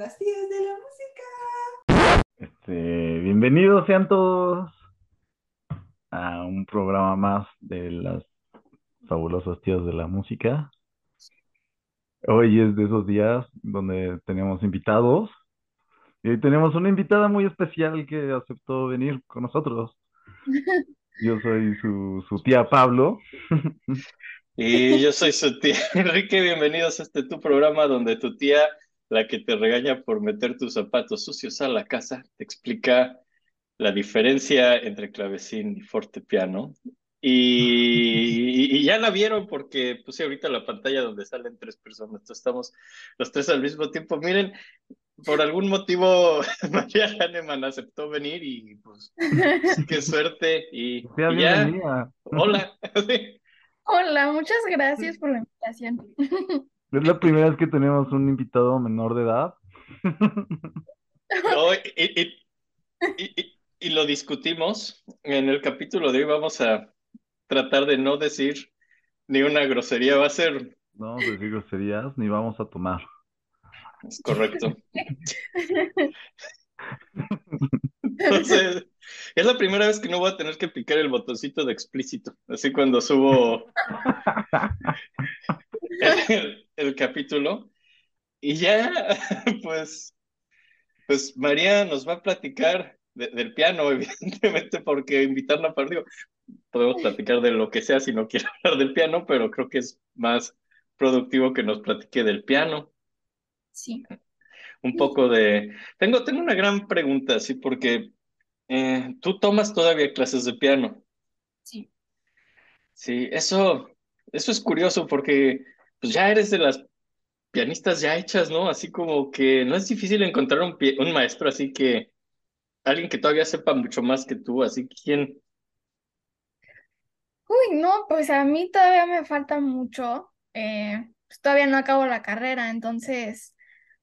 las tías de la música. Este, bienvenidos sean todos a un programa más de las fabulosas tías de la música. Hoy es de esos días donde tenemos invitados y hoy tenemos una invitada muy especial que aceptó venir con nosotros. Yo soy su, su tía Pablo. Y yo soy su tía Enrique, bienvenidos a este tu programa donde tu tía, la que te regaña por meter tus zapatos sucios a la casa, te explica la diferencia entre clavecín y fortepiano. Y, y ya la vieron porque puse ahorita la pantalla donde salen tres personas, entonces estamos los tres al mismo tiempo. Miren, por algún motivo María Hahnemann aceptó venir y pues qué suerte. Y, Sea y ya, bienvenida. hola. Hola, muchas gracias por la invitación. Es la primera vez que tenemos un invitado menor de edad. No, y, y- y- y- y lo discutimos. En el capítulo de hoy vamos a tratar de no decir ni una grosería. Va a ser, No vamos a decir groserías ni vamos a tomar. es correcto. Entonces, es la primera vez que no voy a tener que picar el botoncito de explícito. Así cuando subo el, el capítulo. Y ya, pues, pues María nos va a platicar de- del piano, evidentemente, porque invitarla para digo, podemos platicar de lo que sea si no quiere hablar del piano, pero creo que es más productivo que nos platique del piano. Sí. Un poco de... Tengo, tengo una gran pregunta, sí, porque eh, tú tomas todavía clases de piano. Sí. Sí, eso, eso es curioso porque pues ya eres de las pianistas ya hechas, ¿no? Así como que no es difícil encontrar un, pie- un maestro, así que alguien que todavía sepa mucho más que tú, así quién. Uy, no, pues a mí todavía me falta mucho. eh, pues todavía no acabo la carrera, entonces,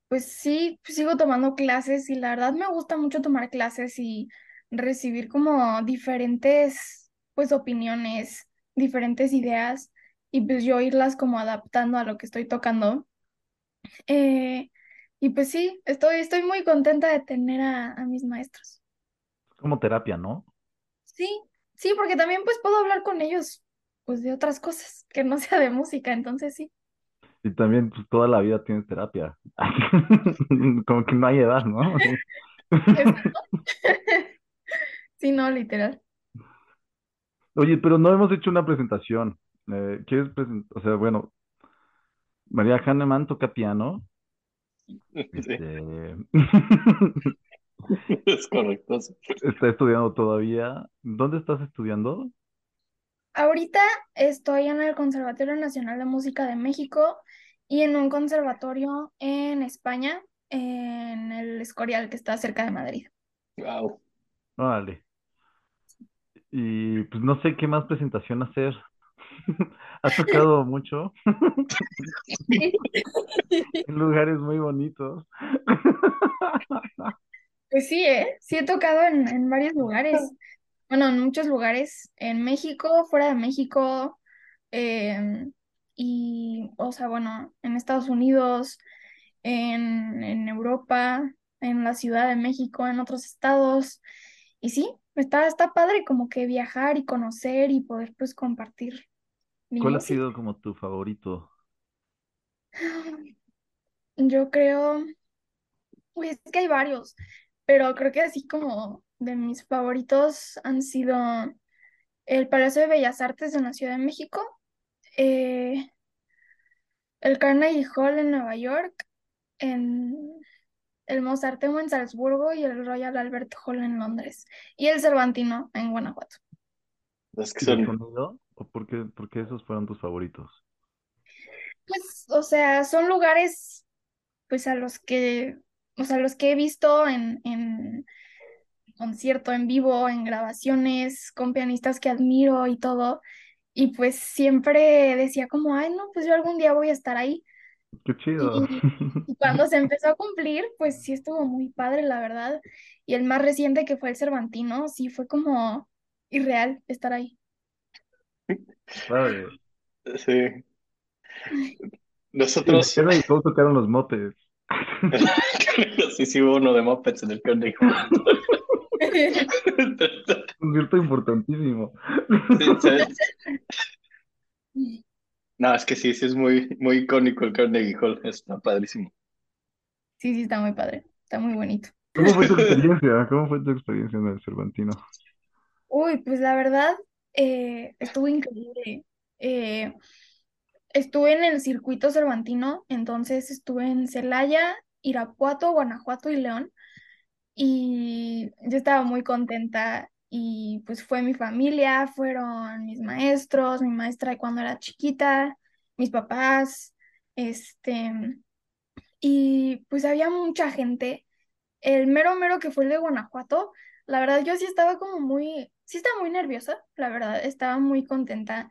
pues sí, sigo tomando clases y la verdad me gusta mucho tomar clases y recibir como diferentes, pues, opiniones, diferentes ideas y pues yo irlas como adaptando a lo que estoy tocando. Eh, y pues sí, estoy, estoy muy contenta de tener a, a mis maestros. Es como terapia, ¿no? Sí, sí, porque también pues puedo hablar con ellos pues de otras cosas que no sea de música, entonces sí. Y también pues, toda la vida tienes terapia. Como que no hay edad, ¿no? Sí, no, literal. Oye, pero no hemos hecho una presentación. Eh, ¿quieres presentar? O sea, bueno, María Hahnemann toca piano. Sí, Este, es correcto. está estudiando todavía. ¿Dónde estás estudiando? Ahorita estoy en el Conservatorio Nacional de Música de México y en un conservatorio en España, en el Escorial, que está cerca de Madrid. Wow. Vale. Y pues no sé qué más presentación hacer. Has tocado mucho en lugares muy bonitos. Pues sí, ¿eh? Sí he tocado en, en varios lugares. Bueno, en muchos lugares. En México, fuera de México. em, y, o sea, bueno, en Estados Unidos, en, en Europa, en la Ciudad de México, en otros estados. Y sí, está, está padre como que viajar y conocer y poder pues compartir ¿Cuál ha música. sido como tu favorito? Yo creo, uy, es que hay varios, pero creo que así como de mis favoritos han sido el Palacio de Bellas Artes en la Ciudad de México, eh, el Carnegie Hall en Nueva York, en el Mozarteum en Salzburgo y el Royal Albert Hall en Londres, y el Cervantino en Guanajuato. Es que ¿Y el son, sonido? ¿O por qué, por qué esos fueron tus favoritos? Pues, o sea, son lugares pues a los que, o sea, los que he visto en, en concierto, en vivo, en grabaciones, con pianistas que admiro y todo. Y pues siempre decía como, ay, no, pues yo algún día voy a estar ahí. Qué chido. Y, y cuando se empezó a cumplir, pues sí estuvo muy padre, la verdad. Y el más reciente que fue el Cervantino, sí fue como irreal estar ahí. Padre. sí. ¿Y Nosotros, qué radical tocaron los motes? Sí, sí, hubo uno de Muppets en el Carnegie Concierto importantísimo. Sí, ¿sabes? No, es que sí, sí es muy, muy icónico el Carnegie Hall, está padrísimo. Sí, sí, está muy padre, está muy bonito. ¿Cómo fue tu experiencia? ¿Cómo fue tu experiencia en el Cervantino? Uy, pues la verdad, eh, estuvo increíble. Eh, estuve en el circuito cervantino, entonces estuve en Celaya, Irapuato, Guanajuato y León. Y yo estaba muy contenta y pues fue mi familia, fueron mis maestros, mi maestra cuando era chiquita, mis papás, este, y pues había mucha gente. El mero mero que fue el de Guanajuato, la verdad yo sí estaba como muy, sí estaba muy nerviosa, la verdad, estaba muy contenta.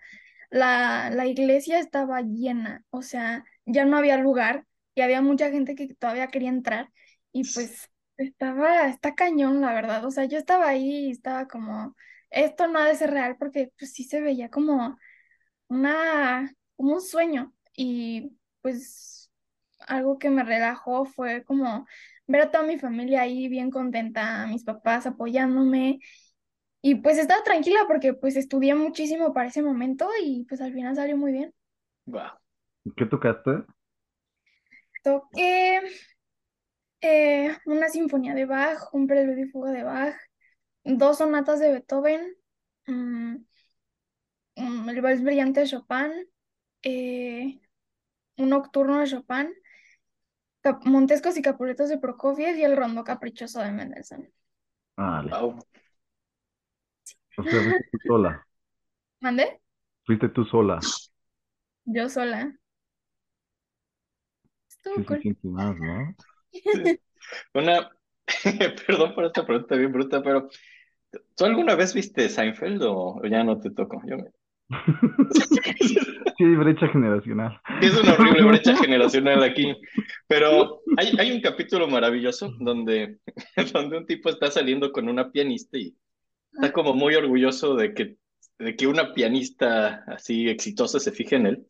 La, la iglesia estaba llena, o sea, ya no había lugar y había mucha gente que todavía quería entrar y pues estaba, está cañón, la verdad, o sea, yo estaba ahí y estaba como, esto no ha de ser real porque pues sí se veía como una, como un sueño y pues algo que me relajó fue como ver a toda mi familia ahí bien contenta, mis papás apoyándome y pues estaba tranquila porque pues estudié muchísimo para ese momento y pues al final salió muy bien. Wow. ¿Qué tocaste? Toqué eh, una sinfonía de Bach, un preludio y fuga de Bach, dos sonatas de Beethoven, mm, mm, el vals brillante de Chopin, eh, un nocturno de Chopin, Montescos y Capuletos de Prokofiev y el rondo caprichoso de Mendelssohn. Ah, le- Wow. o sea, fuiste tú sola. ¿Mandé? Fuiste tú sola. Yo sola. Estuvo Sí. Una, perdón por esta pregunta bien bruta, pero ¿tú alguna vez viste Seinfeld o o ya no te tocó? Yo me- Sí, hay brecha generacional. Es una horrible brecha generacional aquí, pero hay, hay un capítulo maravilloso donde, donde un tipo está saliendo con una pianista y está como muy orgulloso de que, de que una pianista así exitosa se fije en él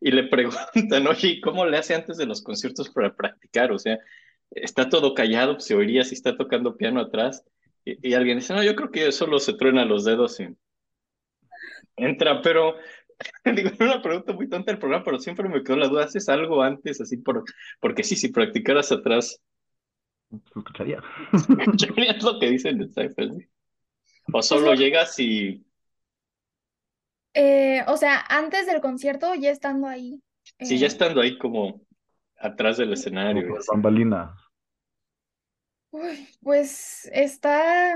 y le preguntan, oye, ¿y ¿cómo le hace antes de los conciertos para practicar? O sea, está todo callado, se oiría si está tocando piano atrás y, y alguien dice, no, yo creo que solo se truena los dedos y entra, pero Digo, era una pregunta muy tonta del programa, pero siempre me quedó la duda, ¿haces algo antes así por, porque sí, si practicaras atrás, escucharía. es lo que dicen de ¿sí? O solo lo- llegas y Eh, o sea, antes del concierto, ya estando ahí. sí, ya eh, estando ahí como atrás del escenario por así. bambalinas. Uy, pues está,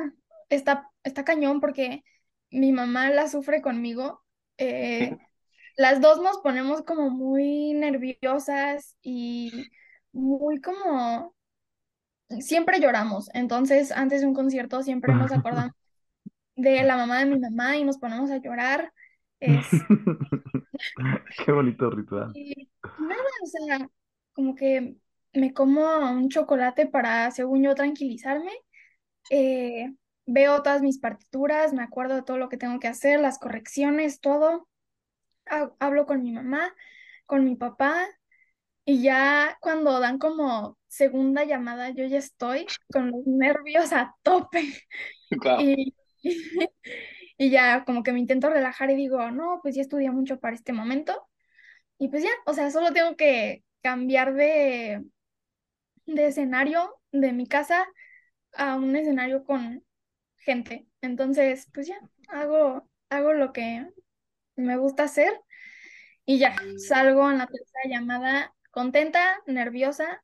está, está cañón porque mi mamá la sufre conmigo. Eh, las dos nos ponemos como muy nerviosas y muy como, siempre lloramos. Entonces, antes de un concierto siempre nos acordamos de la mamá de mi mamá y nos ponemos a llorar. Es, Qué bonito ritual. y nada, o sea, como que me como un chocolate para, según yo, tranquilizarme. eh, veo todas mis partituras, me acuerdo de todo lo que tengo que hacer, las correcciones, todo. Ha- Hablo con mi mamá, con mi papá, y ya cuando dan como segunda llamada, yo ya estoy con los nervios a tope. Y, y ya como que me intento relajar y digo, no, pues ya estudié mucho para este momento. Y pues ya, o sea, solo tengo que cambiar de, de escenario de mi casa a un escenario con gente. Entonces, pues ya, hago, hago lo que me gusta hacer y ya, salgo en la tercera llamada contenta, nerviosa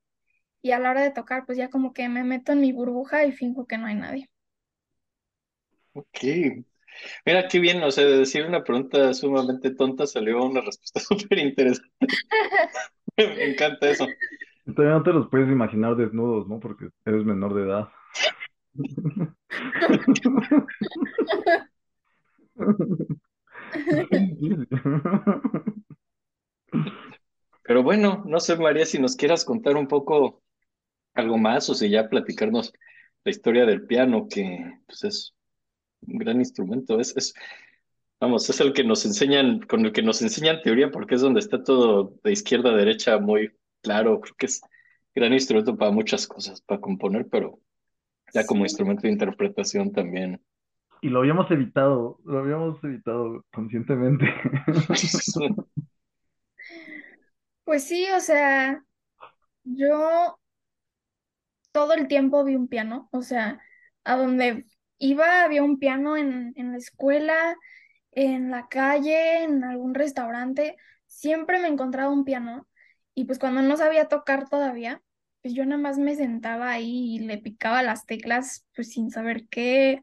y a la hora de tocar, pues ya como que me meto en mi burbuja y finjo que no hay nadie. Ok. Mira qué bien, o sea, de decir una pregunta sumamente tonta salió una respuesta súper interesante. Me encanta eso. Todavía no te los puedes imaginar desnudos, ¿no? Porque eres menor de edad. Pero bueno, no sé, María, si nos quieras contar un poco algo más o si ya platicarnos la historia del piano, que pues es un gran instrumento, es, es, vamos, es el que nos enseñan, con el que nos enseñan teoría, porque es donde está todo de izquierda a derecha muy claro, creo que es gran instrumento para muchas cosas, para componer, pero ya como Sí. instrumento de interpretación también. Y lo habíamos evitado, lo habíamos evitado conscientemente. Pues sí, o sea, yo todo el tiempo vi un piano, o sea, a donde iba había un piano en, en la escuela, en la calle, en algún restaurante, siempre me encontraba un piano y pues cuando no sabía tocar todavía, pues yo nada más me sentaba ahí y le picaba las teclas pues sin saber qué,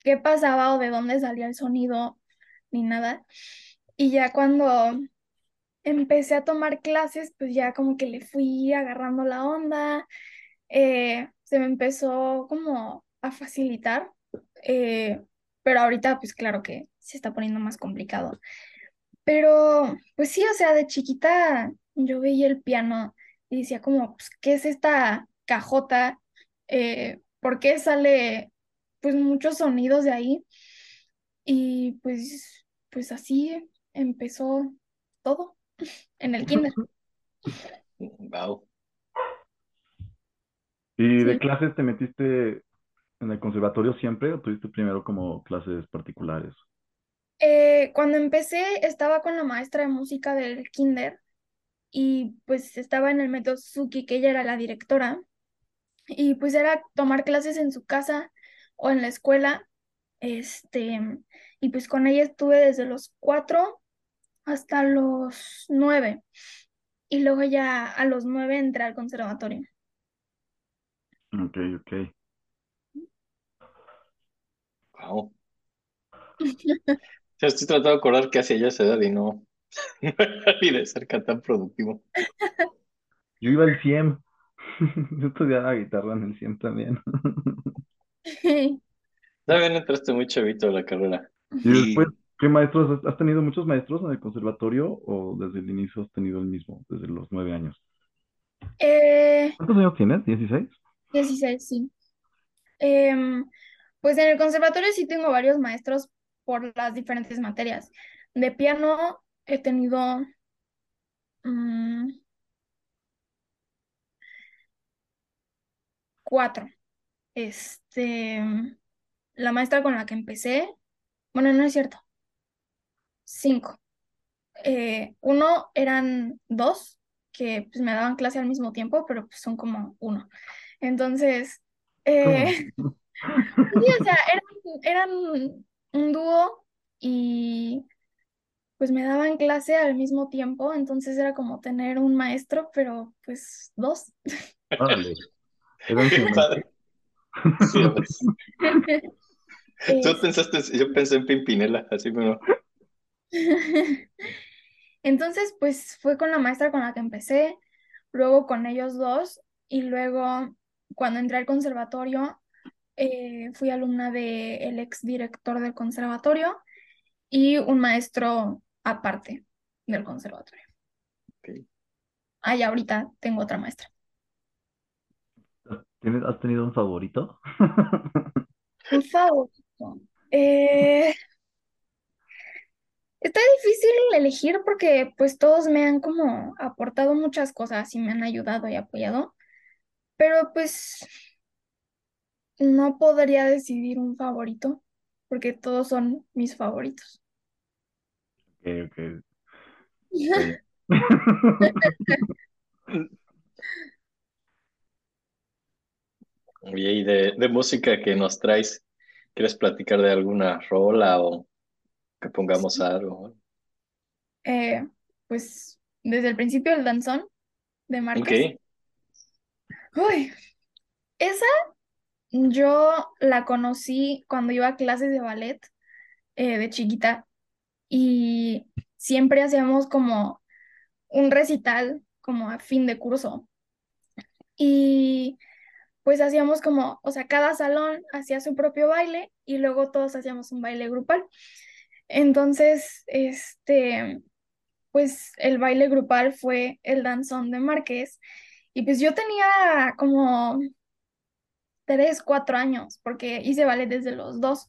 qué pasaba o de dónde salía el sonido ni nada. Y ya cuando empecé a tomar clases, pues ya como que le fui agarrando la onda, eh, se me empezó como a facilitar, eh, pero ahorita pues claro que se está poniendo más complicado. Pero pues sí, o sea, de chiquita yo veía el piano y decía como, pues, ¿qué es esta cajota? Eh, ¿por qué sale pues muchos sonidos de ahí? Y pues, pues así empezó todo en el kinder. Wow. ¿Y de Sí. clases te metiste en el conservatorio siempre o tuviste primero como clases particulares? Eh, cuando empecé estaba con la maestra de música del kinder y pues estaba en el método Suzuki, que ella era la directora, y pues era tomar clases en su casa o en la escuela, este, y pues con ella estuve desde los cuatro hasta los nueve, y luego ya a los nueve entré al conservatorio. Ok, ok. Wow. Ya estoy tratando de acordar qué hacía yo a esa edad y no, ni de cerca tan productivo. Yo iba al CIEM. Yo estudiaba guitarra en el CIEM también. También entraste muy chavito a la carrera. Y después, ¿qué maestros? has- ¿Has tenido muchos maestros en el conservatorio o desde el inicio has tenido el mismo, desde los nueve años? Eh, ¿Cuántos años tienes? ¿16? 16, sí. Em, pues en el conservatorio sí tengo varios maestros por las diferentes materias. De piano he tenido mm, cuatro. Este, la maestra con la que empecé, bueno, no es cierto, cinco. Eh, uno eran dos que pues, me daban clase al mismo tiempo, pero pues son como uno. Entonces, eh. Sí, o sea, eran, eran un dúo y pues me daban clase al mismo tiempo, entonces era como tener un maestro, pero pues dos. Sí. Tú pensaste, yo pensé en Pimpinela, así, pero Entonces, pues fue con la maestra con la que empecé, luego con ellos dos y luego cuando entré al conservatorio eh, fui alumna del ex director del conservatorio y un maestro aparte del conservatorio. ok. Ah, ahorita tengo otra maestra. ¿Tienes- ¿Has tenido un favorito? Un favorito. Eh, está difícil elegir porque pues todos me han como aportado muchas cosas y me han ayudado y apoyado, pero pues no podría decidir un favorito porque todos son mis favoritos. Ok, ok. Está bien. Oye, y de, de música que nos traes, ¿quieres platicar de alguna rola o que pongamos algo? Eh, pues desde el principio el danzón de Márquez. Ok, Uy, esa yo la conocí cuando iba a clases de ballet eh, de chiquita y siempre hacíamos como un recital como a fin de curso y pues hacíamos como, o sea, cada salón hacía su propio baile y luego todos hacíamos un baile grupal. Entonces, este, pues el baile grupal fue el danzón de Márquez y pues yo tenía como tres, cuatro años porque hice ballet desde los dos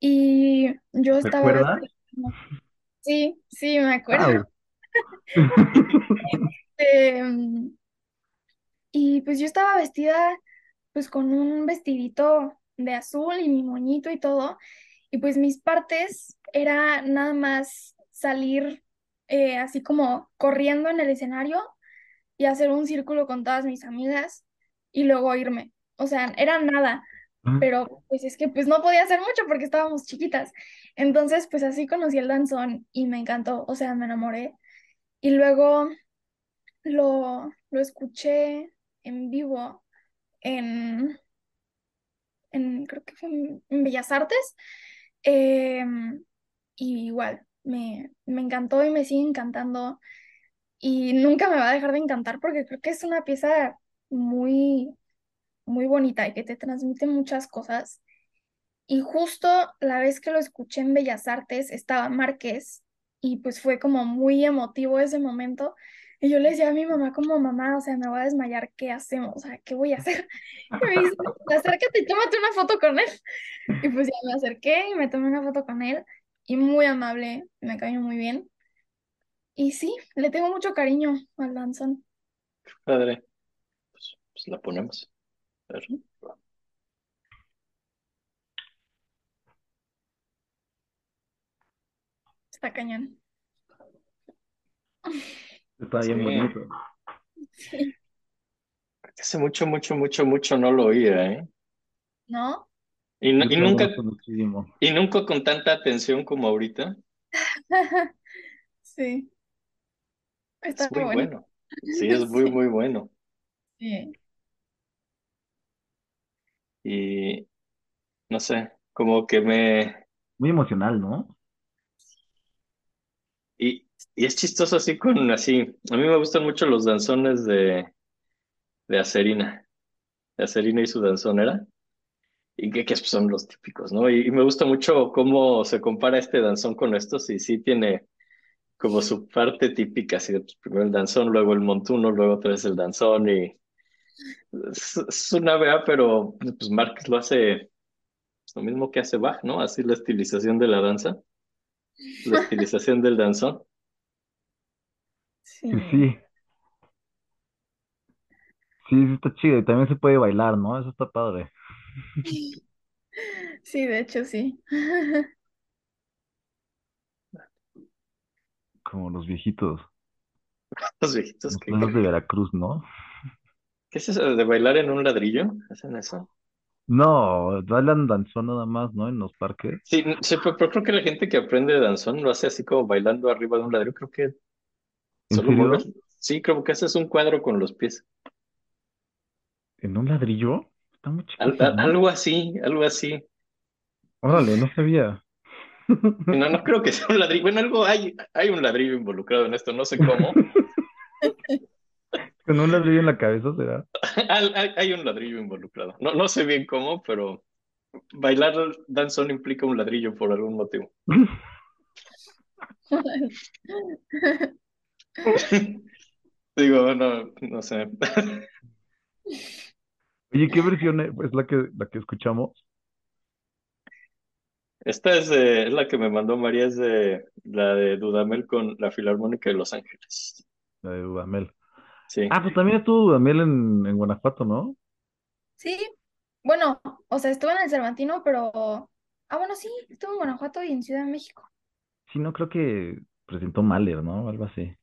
y yo ¿Te estaba? Sí, sí, me acuerdo. Em, Y pues yo estaba vestida pues con un vestidito de azul y mi moñito y todo. Y pues mis partes era nada más salir eh, así como corriendo en el escenario y hacer un círculo con todas mis amigas y luego irme. O sea, era nada, Pero pues es que pues no podía hacer mucho porque estábamos chiquitas. Entonces pues así conocí el danzón y me encantó, o sea, me enamoré. Y luego lo, lo escuché en vivo en, en creo que fue en, en Bellas Artes. em, y igual, me, me encantó y me sigue encantando. Y nunca me va a dejar de encantar porque creo que es una pieza muy, muy bonita y que te transmite muchas cosas. Y justo la vez que lo escuché en Bellas Artes estaba Márquez y pues fue como muy emotivo ese momento. Y yo le decía a mi mamá como mamá, o sea, me voy a desmayar, ¿qué hacemos? O sea, ¿qué voy a hacer? Y me dice, acércate y tómate una foto con él. Y pues ya me acerqué y me tomé una foto con él y muy amable, me cayó muy bien. Y sí, le tengo mucho cariño al danzón. Padre. Pues, pues la ponemos. Está cañón. Está bien Sí. bonito. Sí. Hace mucho, mucho, mucho, mucho no lo oía, ¿eh? ¿No? Y, no- nunca, muchísimo. y nunca con tanta atención como ahorita. Sí, está Es muy bueno. bueno. Sí, es muy, muy bueno. Sí. Y no sé, como que me... Muy emocional, ¿no? Y, y es chistoso así con así. A mí me gustan mucho los danzones de, de Acerina. De Acerina y su danzonera. Y que, que son los típicos, ¿no? Y, y me gusta mucho cómo se compara este danzón con estos. Y sí tiene como su parte típica, así de pues, primero el danzón, luego el montuno, luego otra vez el danzón. Y es, es una vea, pero pues Márquez lo hace lo mismo que hace Bach, ¿no? Así la estilización de la danza, la estilización del danzón. Sí, Sí. sí. Está chido. Y también se puede bailar, ¿no? Eso está padre. Sí, de hecho sí. Como los viejitos. Los viejitos Los que, pueblos de Veracruz, ¿no? ¿Qué es eso de bailar en un ladrillo? ¿Hacen eso? No, bailan danzón nada más, ¿no? En los parques. Sí, sí, pero, pero creo que la gente que aprende danzón lo hace así como bailando arriba de un ladrillo. Creo que ¿En solo mueves. Sí, creo que haces un cuadro con los pies. ¿En un ladrillo? Está muy Al- chiquito, al- ¿no? algo así, algo así. Órale, no sabía. No, no creo que sea un ladrillo. Bueno, algo hay, hay un ladrillo involucrado en esto, no sé cómo. ¿Con un ladrillo en la cabeza será? Hay, un ladrillo involucrado. No, no sé bien cómo, pero bailar danzón implica un ladrillo por algún motivo. Digo, no, no sé. Oye, ¿qué versión es es la que, la que escuchamos? Esta es, de- es la que me mandó María, es de la de Dudamel con la Filarmónica de Los Ángeles. La de Dudamel. Sí. Ah, pues también estuvo Dudamel en, en Guanajuato, ¿no? Sí, bueno, o sea, estuve en el Cervantino, pero... Ah, bueno, sí, estuve en Guanajuato y en Ciudad de México. Sí, no creo que presentó Mahler, ¿no? Algo así.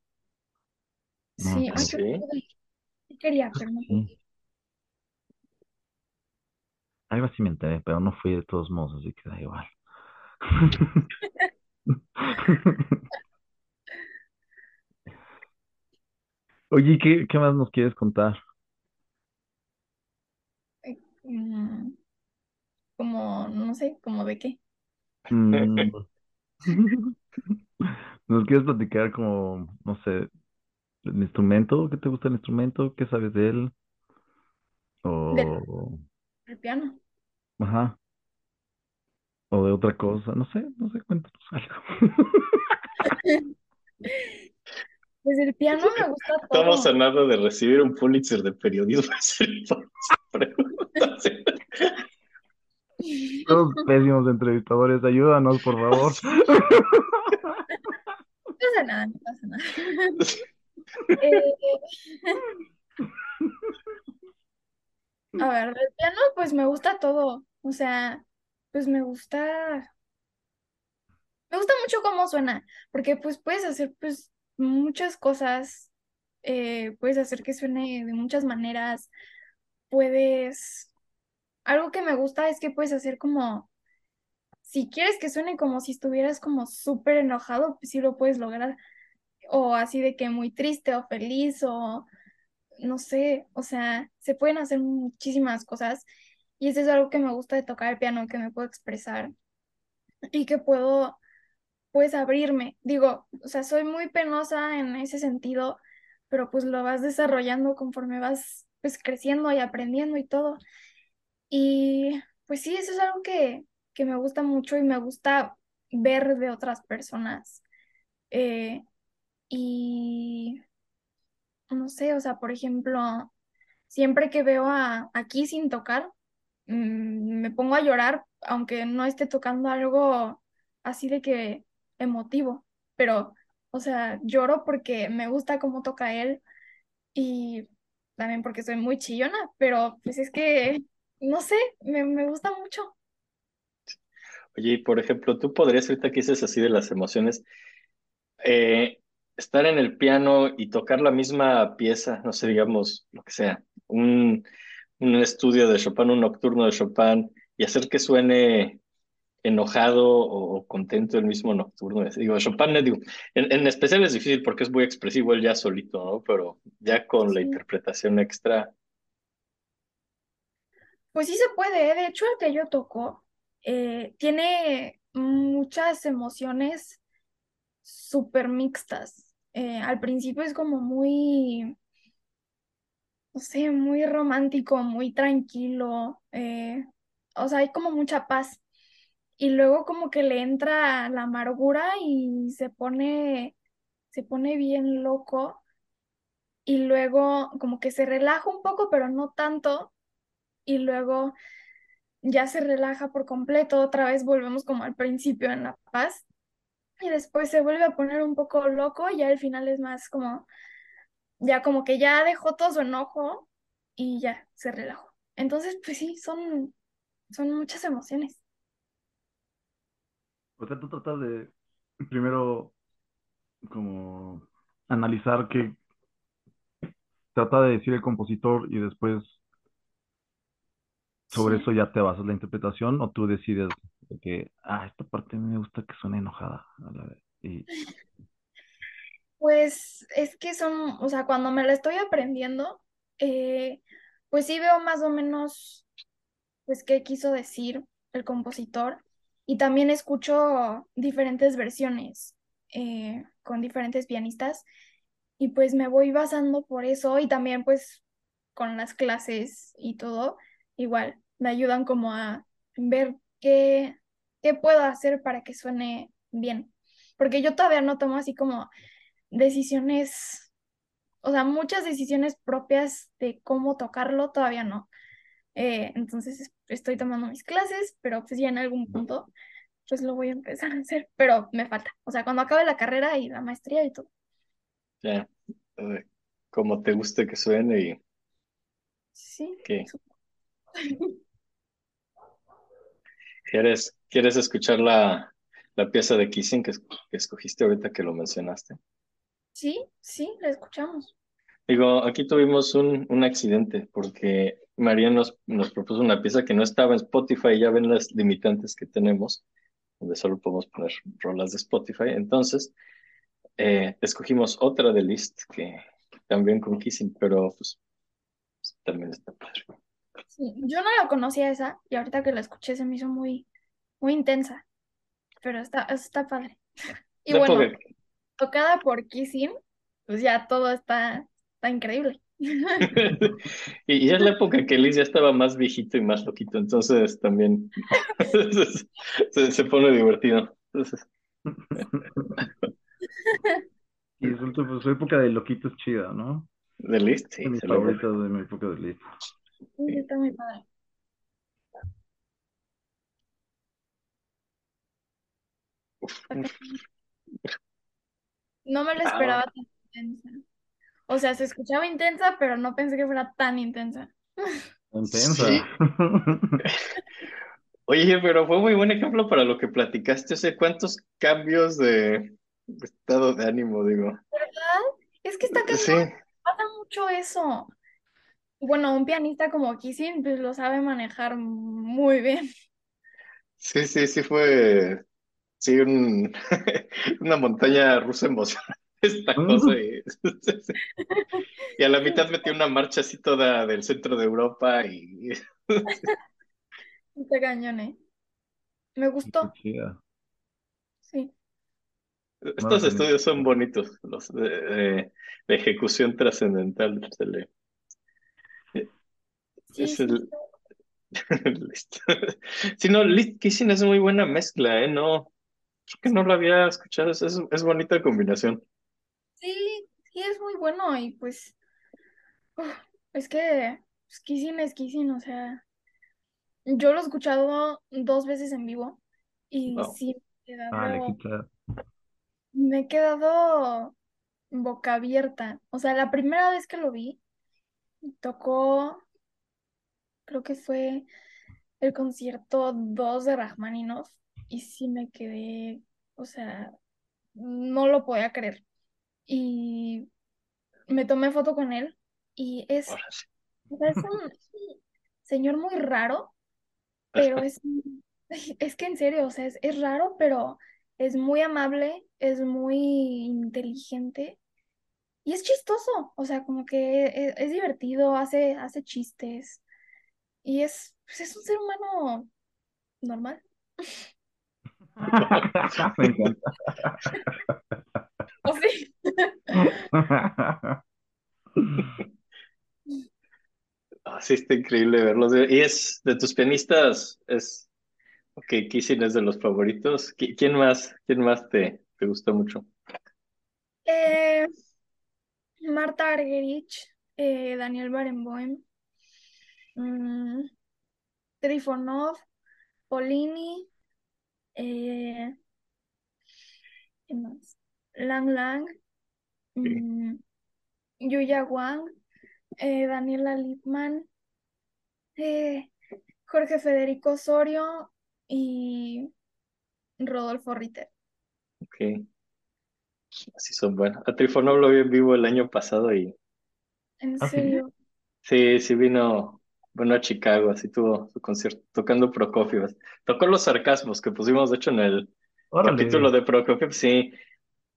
No Sí, ay, acuerdo. pero Sí. Sí quería, pero no. Sí. Algo así me enteré, pero no fui de todos modos, así que da igual. Oye, ¿qué, qué más nos quieres contar? Mm, como, no sé, como de qué. Mm, ¿Nos quieres platicar como, no sé, el instrumento? ¿Qué te gusta el instrumento? ¿Qué sabes de él? Del O, del piano. ajá, o de otra cosa, no sé, no sé, cuéntanos algo. Pues el piano me gusta Estamos todo. a nada de recibir un Pulitzer de periodismo. Todos pésimos entrevistadores, ayúdanos, por favor. No pasa nada, no pasa nada. Eh, A ver, del piano, pues me gusta todo. O sea, pues me gusta, me gusta mucho cómo suena, porque pues puedes hacer pues muchas cosas, eh, puedes hacer que suene de muchas maneras, puedes, algo que me gusta es que puedes hacer como, si quieres que suene como si estuvieras como súper enojado, pues sí lo puedes lograr, o así de que muy triste o feliz o no sé, o sea, se pueden hacer muchísimas cosas. Y eso es algo que me gusta de tocar el piano, que me puedo expresar y que puedo, pues, abrirme. Digo, o sea, soy muy penosa en ese sentido, pero pues lo vas desarrollando conforme vas, pues, creciendo y aprendiendo y todo. Y pues sí, eso es algo que, que me gusta mucho y me gusta ver de otras personas. Eh, y no sé, o sea, por ejemplo, siempre que veo a aquí sin tocar, mm, me pongo a llorar, aunque no esté tocando algo así de que emotivo, pero, o sea, lloro porque me gusta cómo toca él y también porque soy muy chillona, pero pues es que, no sé, me, me gusta mucho. Oye, y por ejemplo, tú podrías, ahorita que dices así de las emociones, eh, estar en el piano y tocar la misma pieza, no sé, digamos, lo que sea, un, un estudio de Chopin, un nocturno de Chopin, y hacer que suene enojado o contento el mismo nocturno. Digo, Chopin, digo, en, en especial es difícil porque es muy expresivo él ya solito, ¿no? Pero ya con la interpretación extra, Pues sí se puede, ¿eh? De hecho, el que yo toco eh, tiene muchas emociones súper mixtas. Eh, al principio es como muy, no sé, muy romántico, muy tranquilo, eh, o sea, hay como mucha paz. Y luego como que le entra la amargura y se pone, se pone bien loco. Y luego como que se relaja un poco, pero no tanto. Y luego ya se relaja por completo, otra vez volvemos como al principio en la paz y después se vuelve a poner un poco loco y ya al final es más como, ya como que ya dejó todo su enojo y ya se relajó. Entonces, pues sí, son, son muchas emociones. O sea, tú tratas de primero como analizar qué trata de decir el compositor y después sobre Sí. eso ya te basas la interpretación o tú decides de que, ah, esta parte me gusta que suene enojada. a la vez", Y Pues es que son, o sea, cuando me la estoy aprendiendo, eh, pues sí veo más o menos, pues, qué quiso decir el compositor y también escucho diferentes versiones eh, con diferentes pianistas y pues me voy basando por eso y también pues con las clases y todo, igual me ayudan como a ver qué, qué puedo hacer para que suene bien, porque yo todavía no tomo así como decisiones, o sea, muchas decisiones propias de cómo tocarlo, todavía no. Eh, entonces es- estoy tomando mis clases, pero pues ya en algún punto pues lo voy a empezar a hacer, pero me falta. O sea, cuando acabe la carrera y la maestría y todo. ya, eh, como te guste que suene y Sí. quieres, quieres escuchar la, la pieza de Kissing que, que escogiste ahorita que lo mencionaste. Sí, sí, la escuchamos. Digo, aquí tuvimos un, un accidente porque María nos, nos propuso una pieza que no estaba en Spotify, ya ven las limitantes que tenemos, donde solo podemos poner rolas de Spotify. Entonces, eh, escogimos otra de List que, también con Kissing, pero pues, pues, también está padre. Sí, yo no la conocía esa y ahorita que la escuché se me hizo muy, muy intensa, pero está, está padre. Y bueno, tocada por Kissing, pues ya todo está, está increíble. Y, y es la época que Liz ya estaba más viejito y más loquito, entonces también se, se pone divertido. Entonces, y resulta, pues su época de loquito es chida, ¿no? de Liz, sí, se lo favoritas de mi época de Lit. Sí, está muy padre. No me lo Ah. esperaba tan intensa. O sea, se escuchaba intensa, pero no pensé que fuera tan intensa. Intensa. Sí. Oye, pero fue muy buen ejemplo para lo que platicaste. O sea, ¿cuántos cambios de estado de ánimo, digo? ¿Verdad? Es que está Sí, cañón, pasa mucho eso. Bueno, un pianista como Kissing, pues lo sabe manejar muy bien. sí, sí, sí fue, sí, un, una montaña rusa emocional esta cosa. Y, y a la mitad metió una marcha así toda del centro de Europa y Está cañón, ¿eh? Me gustó, sí. estos No, estudios son bonitos, los de, de- de ejecución trascendental. se le- Sí, Es sí, el, Listo. Sí, no, Lit Kissing es muy buena mezcla, ¿eh? No, creo que no lo había escuchado, es, es, es bonita combinación. Sí, sí es muy bueno y pues uf, es que pues, Kissing es Kissing, o sea, yo lo he escuchado dos veces en vivo y Wow. sí me he quedado, me he quedado boca abierta. O sea, la primera vez que lo vi, tocó, creo que fue el concierto 2 de Rachmaninoff y sí me quedé, o sea, no lo podía creer. Y me tomé foto con él y es, sí. un, es un señor muy raro, pero es, es que en serio, o sea, es, es raro, pero es muy amable, es muy inteligente y es chistoso, o sea, como que es, es divertido, hace, hace chistes y es, pues es un ser humano normal. Me encanta. ¿O sí? Ah, sí, está increíble verlos. Y es de tus pianistas, es, ok, Kissing es de los favoritos. ¿Qui- ¿Quién más, quién más te, te gusta mucho? Eh, Marta Argerich, eh, Daniel Barenboim, mm, Trifonov, Polini, eh, ¿qué más? Lang Lang, Sí. mm, Yuya Wang, eh, Daniela Lippmann, eh, Jorge Federico Osorio y Rodolfo Ritter. Ok, así son buenos. A Trifonov lo vi en vivo el año pasado y En ¿Ah, serio. sí, sí vino, bueno, a Chicago, así tuvo su concierto, tocando Prokofiev. Tocó los sarcasmos que pusimos, de hecho, en el capítulo de Prokofiev, sí.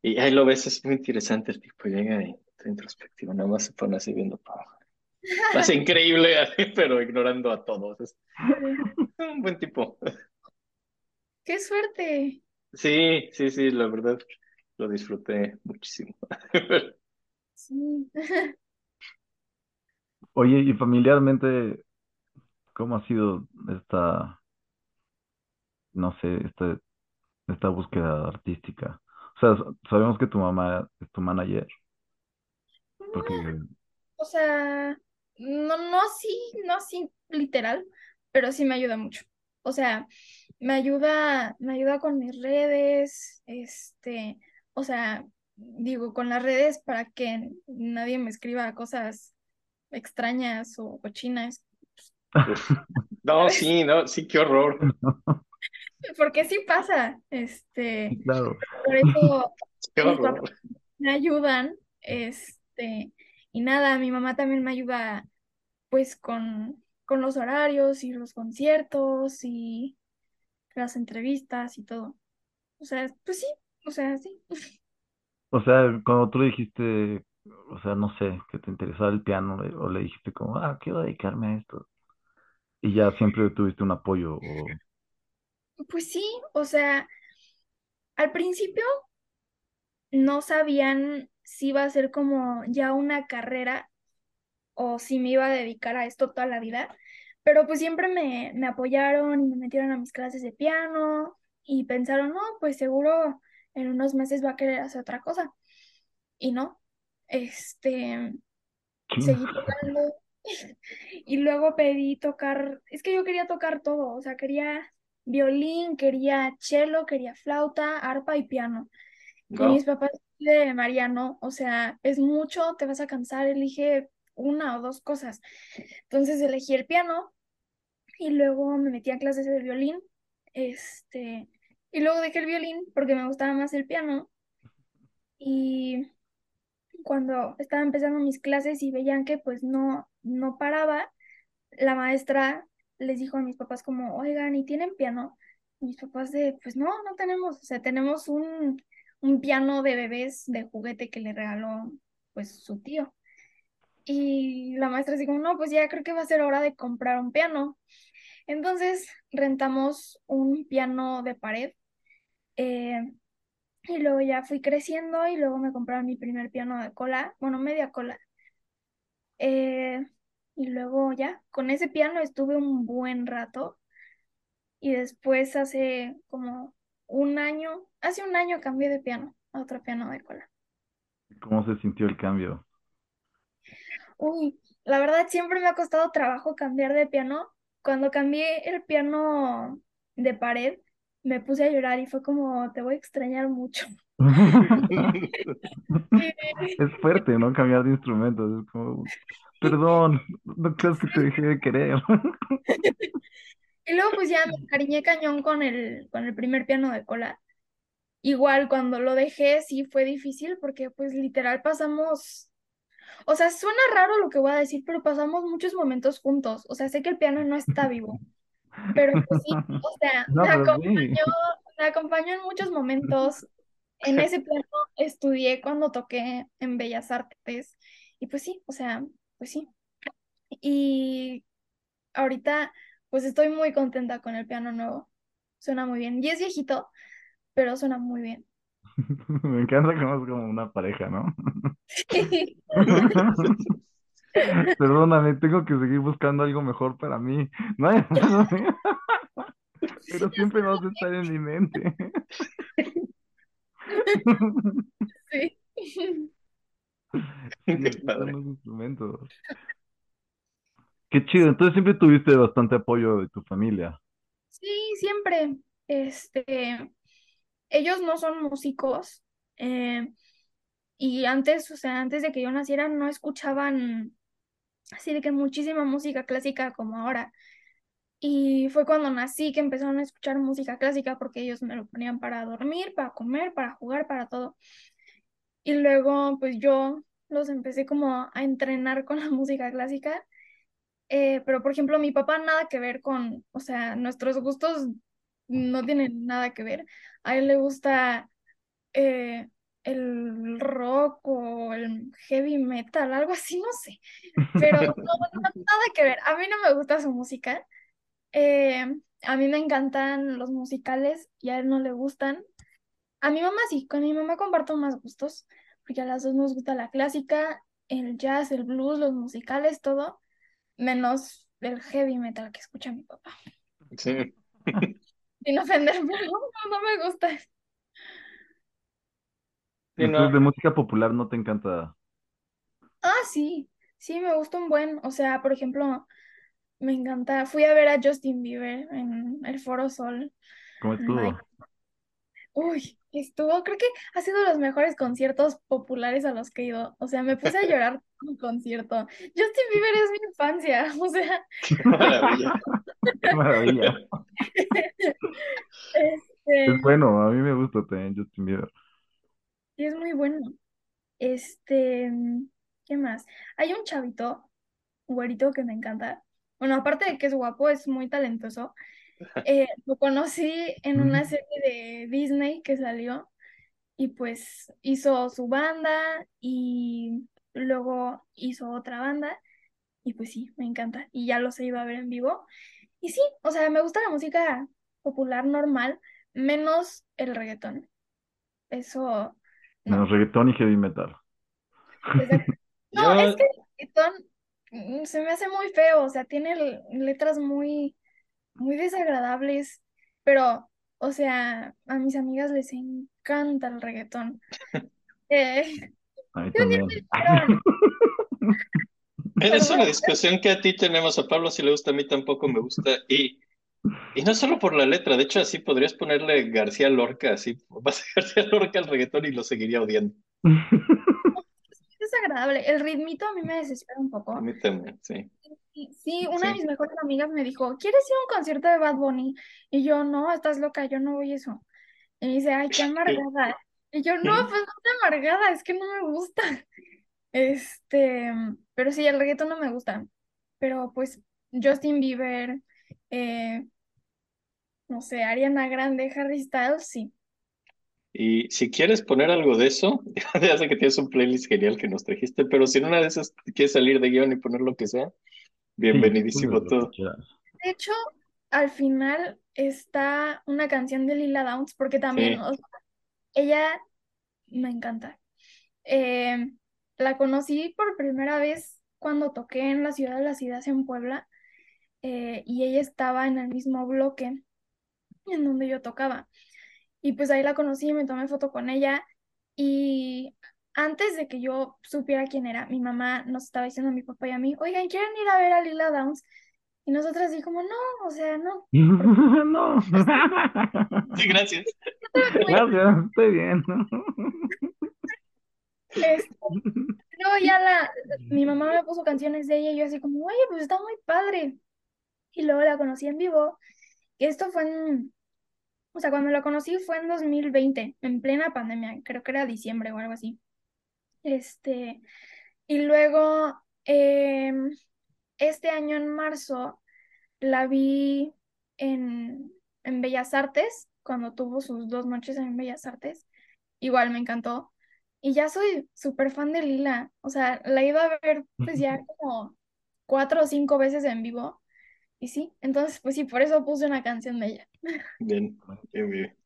Y ahí lo ves, es muy interesante el tipo, llega y está introspectivo, nada más se pone así viendo para abajo. Hace increíble, pero ignorando a todos. Es un buen tipo. ¡Qué suerte! Sí, sí, sí, la verdad lo disfruté muchísimo. Sí. Oye, y familiarmente, ¿cómo ha sido esta, no sé, esta, esta búsqueda artística? O sea, sabemos que tu mamá es tu manager, porque, O sea, no, no así, no así literal, pero sí me ayuda mucho. O sea, me ayuda, me ayuda con mis redes, este, o sea, digo, con las redes para que nadie me escriba cosas extrañas o cochinas, Uf. No, sí, no, sí, qué horror. porque sí pasa, este, claro. por eso mis papás me ayudan, este, y nada, mi mamá también me ayuda pues con, con los horarios y los conciertos y las entrevistas y todo. O sea, pues sí, o sea, sí. O sea, cuando tú le dijiste, o sea, no sé, que te interesaba el piano, o le dijiste como, ah, quiero dedicarme a esto, y ya siempre tuviste un apoyo, o... Pues sí, o sea, al principio no sabían si iba a ser como ya una carrera o si me iba a dedicar a esto toda la vida, pero pues siempre me, me apoyaron y me metieron a mis clases de piano y pensaron, no, pues seguro en unos meses va a querer hacer otra cosa. Y no, este, seguí tocando y luego pedí tocar, es que yo quería tocar todo, o sea, quería violín, quería cello, quería flauta, arpa y piano. Y No, mis papás de Mariano, o sea, es mucho, te vas a cansar, elige una o dos cosas. Entonces elegí el piano y luego me metí a clases de violín, este, y luego dejé el violín porque me gustaba más el piano. Y cuando estaba empezando mis clases y veían que pues no, no paraba, la maestra les dijo a mis papás como, oigan, ¿y tienen piano? mis papás de, pues no, no tenemos, o sea, tenemos un, un piano de bebés de juguete que le regaló pues su tío. Y la maestra así como, no, pues ya creo que va a ser hora de comprar un piano. Entonces rentamos un piano de pared. eh, y luego ya fui creciendo y luego me compraron mi primer piano de cola, bueno, media cola. Eh, y luego ya, con ese piano estuve un buen rato. Y después hace como un año, hace un año cambié de piano a otro piano de cola. ¿Cómo se sintió el cambio? Uy, la verdad siempre me ha costado trabajo cambiar de piano. Cuando cambié el piano de pared, me puse a llorar y fue como, te voy a extrañar mucho. Es fuerte, ¿no? Cambiar de instrumentos. Es como, perdón, no que te dejé de querer. Y luego pues ya me encariñé cañón con el, con el primer piano de cola. Igual cuando lo dejé sí fue difícil porque pues literal pasamos, o sea, suena raro lo que voy a decir, pero pasamos muchos momentos juntos. O sea, sé que el piano no está vivo, pero pues sí, o sea, No, me sí. acompañó, me acompañó en muchos momentos. En ese piano estudié cuando toqué en Bellas Artes y pues sí, o sea, pues sí. Y ahorita pues estoy muy contenta con el piano nuevo. Suena muy bien. Y es viejito, pero suena muy bien. Me encanta cómo es como una pareja, ¿no? Perdóname, tengo que seguir buscando algo mejor para mí. No hay- Pero siempre vas a estar en mi mente. Sí. Sí, Qué así son padre. los instrumentos. Qué chido. Entonces siempre tuviste bastante apoyo de tu familia. Sí, siempre. Este, ellos no son músicos. eh, y antes, o sea, antes de que yo naciera, no escuchaban así de que muchísima música clásica como ahora. Y fue cuando nací que empezaron a escuchar música clásica porque ellos me lo ponían para dormir, para comer, para jugar, para todo. Y luego, pues yo los empecé como a entrenar con la música clásica. Eh, pero, por ejemplo, mi papá nada que ver con, o sea, nuestros gustos no tienen nada que ver. A él le gusta eh, el rock o el heavy metal, algo así, no sé. Pero no, no, nada que ver. A mí no me gusta su música. Eh, a mí me encantan los musicales y a él no le gustan. A mi mamá sí, con mi mamá comparto más gustos, porque a las dos nos gusta la clásica, el jazz, el blues, los musicales, todo, menos el heavy metal que escucha mi papá. Sí. Sin ofenderme, no, no, no me gusta. Entonces de música popular no te encanta. Ah, sí, sí, me gusta un buen, o sea, por ejemplo, me encanta, fui a ver a Justin Bieber en el Foro Sol. ¿Cómo estuvo? Uy, estuvo, creo que ha sido de los mejores conciertos populares a los que he ido. O sea, me puse a llorar en un concierto. Justin Bieber es mi infancia, o sea, Qué maravilla. Qué maravilla. este, Es bueno, a mí me gusta también Justin Bieber. Sí es muy bueno. Este, ¿qué más? Hay un chavito, güerito, que me encanta. Bueno, aparte de que es guapo, es muy talentoso. Eh, lo conocí en una serie de Disney que salió y pues hizo su banda y luego hizo otra banda y pues sí, me encanta y ya los ido a ver en vivo y sí, o sea, me gusta la música popular normal, menos el reggaetón. Eso Menos no. reggaetón y heavy metal. Exacto. No, es que el reggaetón mm, se me hace muy feo, o sea, tiene letras muy, muy desagradables, pero, o sea, a mis amigas les encanta el reggaetón. Eh, A mí también. pero es una discusión que a ti tenemos, a Pablo si le gusta, a mí tampoco me gusta. Y, y no solo por la letra, de hecho así podrías ponerle García Lorca, así vas a García Lorca al reggaetón y lo seguiría odiando. es es agradable. El ritmito a mí me desespera un A poco. mí también, sí. Sí, una de mis mejores amigas me dijo, ¿quieres ir a un concierto de Bad Bunny? Y yo, no, estás loca, yo no voy a eso. Y me dice, ay, qué amargada. Y yo, no, pues no estoy amargada, es que no me gusta. Este, pero sí, el reggaetón no me gusta. Pero pues Justin Bieber, eh, no sé, Ariana Grande, Harry Styles, sí. Y si quieres poner algo de eso, ya sé que tienes un playlist genial que nos trajiste, pero si en una de esas quieres salir de guion y poner lo que sea, Sí, bienvenidísimo que todo. De hecho, al final está una canción de Lila Downs, porque también, Sí. o sea, ella me encanta. Eh, la conocí por primera vez cuando toqué en la Ciudad de las Ideas en Puebla, eh, y ella estaba en el mismo bloque en donde yo tocaba. Y pues ahí la conocí, me tomé foto con ella, y antes de que yo supiera quién era, mi mamá nos estaba diciendo a mi papá y a mí, oigan, ¿quieren ir a ver a Lila Downs? Y nosotras así como, no, o sea, no. No. Sí, gracias. Gracias, estoy bien. Este, luego ya la, mi mamá me puso canciones de ella y yo así como, oye, pues está muy padre. Y luego la conocí en vivo. Esto fue en, o sea, cuando la conocí fue en 2020, en plena pandemia, creo que era diciembre o algo así. Este, y luego, em, este año en marzo, la vi en, en Bellas Artes, cuando tuvo sus dos noches en Bellas Artes. Igual me encantó. Y ya soy súper fan de Lila. O sea, la iba a ver pues ya como cuatro o cinco veces en vivo. Y sí, entonces pues sí, por eso puse una canción de ella. Bien, bien, bien.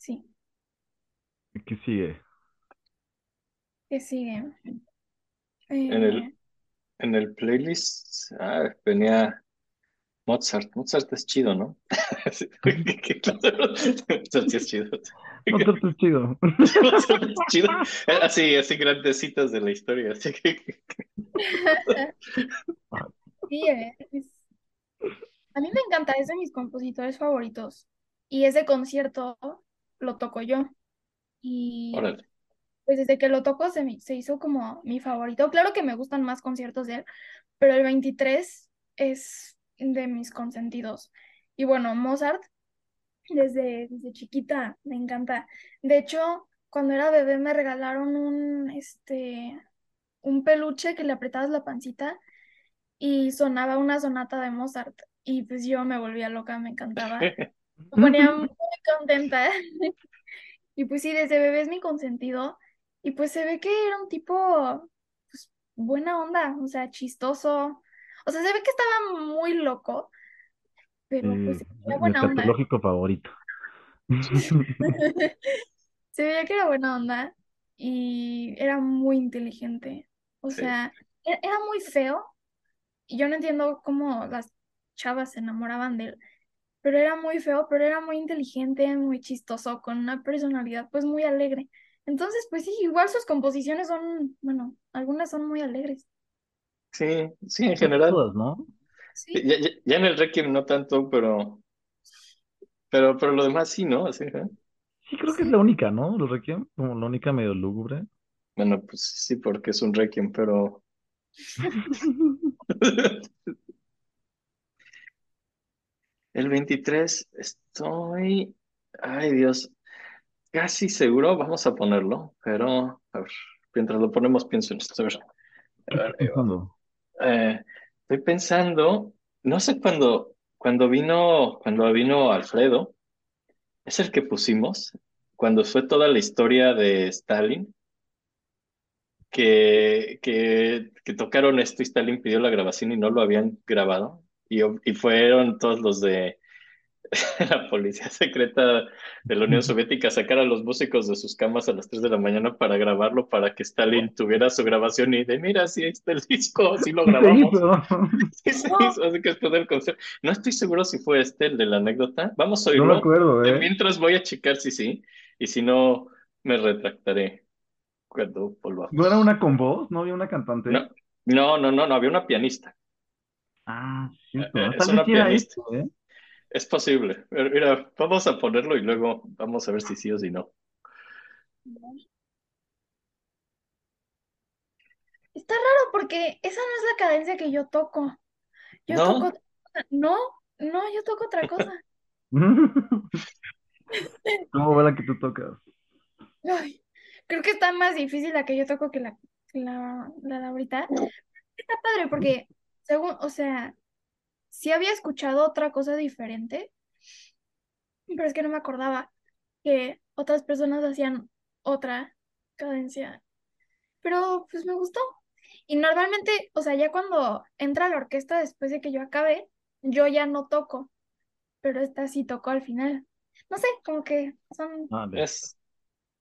Sí, ¿Qué sigue? que sigue. En el, Eh, en el playlist ah, venía Mozart. Mozart es chido, ¿no? Mozart sí es chido. Te es chido. Mozart es chido. Así, así grandecitas de la historia. Así que sí, eh, es- A mí me encanta, es de mis compositores favoritos. Y ese concierto lo toco yo. Y Órale. pues desde que lo toco se, me- se hizo como mi favorito. Claro que me gustan más conciertos de él, pero el 23 es de mis consentidos. Y bueno, Mozart, desde, desde chiquita me encanta. De hecho, cuando era bebé me regalaron un, este, un peluche que le apretabas la pancita y sonaba una sonata de Mozart. Y pues yo me volvía loca, me encantaba. Me ponía muy contenta. Y pues sí, desde bebé es mi consentido. Y pues se ve que era un tipo, pues, buena onda, o sea, chistoso. O sea, se ve que estaba muy loco, pero pues Eh, era buena onda. escatológico favorito. Se veía que era buena onda y era muy inteligente. O Sí. sea, e- era muy feo. Y yo no entiendo cómo las chavas se enamoraban de él. Pero era muy feo, pero era muy inteligente, muy chistoso, con una personalidad pues muy alegre. Entonces, pues sí, igual sus composiciones son, bueno, algunas son muy alegres. Sí, sí, en general. todas, ¿no? Sí, Ya, ya- ya en el Requiem no tanto, pero, pero, pero lo demás sí, ¿no? Así, ¿eh? Sí, creo que es la única, ¿no? Los Requiem, como la única medio lúgubre. Bueno, pues sí, porque es un Requiem, pero el 23 estoy, ay Dios, casi seguro, vamos a ponerlo, pero a ver, mientras lo ponemos pienso en esto. A ver. Eh, estoy pensando, no sé cuándo, cuando vino, cuando vino Alfredo, es el que pusimos, cuando fue toda la historia de Stalin, que, que, que tocaron esto y Stalin pidió la grabación y no lo habían grabado, y, y fueron todos los de la policía secreta de la Unión Soviética a sacar a los músicos de sus camas a las 3 de la mañana para grabarlo, para que Stalin tuviera su grabación y de, mira, sí, ahí está el disco, sí lo grabamos. hizo. Sí, se No, hizo, así que después del concierto. No estoy seguro si fue este el de la anécdota. Vamos a No me oírlo. acuerdo, ¿eh? mientras voy a checar si sí, y si no, me retractaré cuando ¿No era una con voz? ¿No había una cantante? No, no, no, no, no, había una pianista. Ah, Eh, cierto. eh, Ah, Es Tal vez una pianista. esto, ¿eh? Es posible. Pero Mira, vamos a ponerlo y luego vamos a ver si sí o si no. está raro porque esa no es la cadencia que yo toco. Yo ¿No? toco otra cosa. No, no, yo toco otra cosa. ¿Cómo va la que tú tocas? Ay, creo que está más difícil la que yo toco que la, la, la de ahorita. Está padre porque, según, o sea, sí había escuchado otra cosa diferente, pero es que no me acordaba que otras personas hacían otra cadencia. Pero pues me gustó. Y normalmente, o sea, ya cuando entra la orquesta después de que yo acabe, yo ya no toco, pero esta sí tocó al final. No sé, como que son Ah, Es,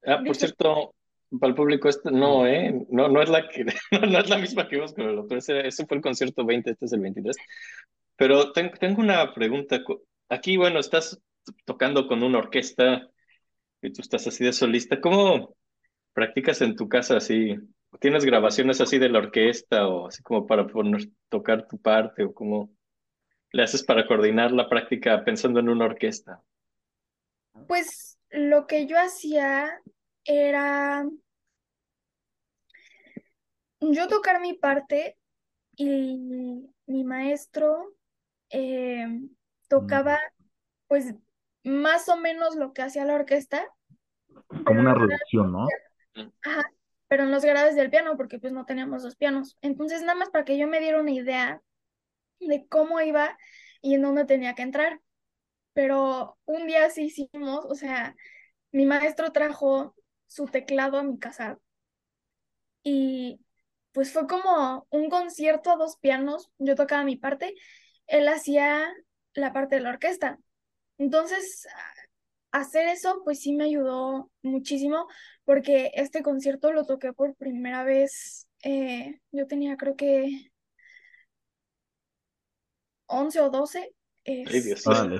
ah, por cierto, para el público, este no, ¿eh? No, no es la que, no, no es la misma que vimos con el otro. Ese, ese fue el concierto 20, este es el 23. Pero ten- tengo una pregunta. Aquí, bueno, estás tocando con una orquesta y tú estás así de solista. ¿Cómo practicas en tu casa así? ¿Tienes grabaciones así de la orquesta o así como para poner, tocar tu parte o cómo le haces para coordinar la práctica pensando en una orquesta? Pues lo que yo hacía era yo tocar mi parte y mi maestro eh, tocaba pues más o menos lo que hacía la orquesta, Como una reducción, ¿no? ajá, pero en los graves del piano porque pues no teníamos dos pianos. Entonces nada más para que yo me diera una idea de cómo iba y en dónde tenía que entrar. Pero un día sí hicimos, o sea, mi maestro trajo su teclado a mi casa y pues fue como un concierto a dos pianos. Yo tocaba mi parte, él hacía la parte de la orquesta. Entonces, hacer eso pues sí me ayudó muchísimo porque este concierto lo toqué por primera vez. eh, yo tenía creo que 11 o 12. Ay, Dios. este, Órale.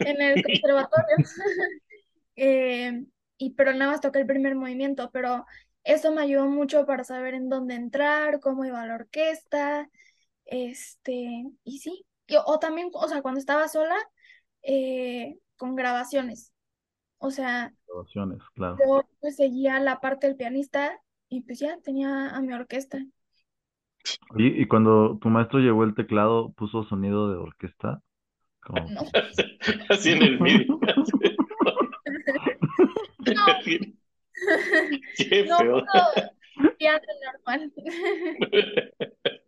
en el conservatorio. Eh, y pero nada más toqué el primer movimiento, pero eso me ayudó mucho para saber en dónde entrar, cómo iba la orquesta, este, y sí, y- o también, o sea, cuando estaba sola, eh, con grabaciones, o sea, Grabaciones, claro. yo pues seguía la parte del pianista y pues ya tenía a mi orquesta. Oye, y cuando tu maestro llevó el teclado, puso sonido de orquesta. Como... No, Así en el vídeo. No, Qué no feo. puedo normal.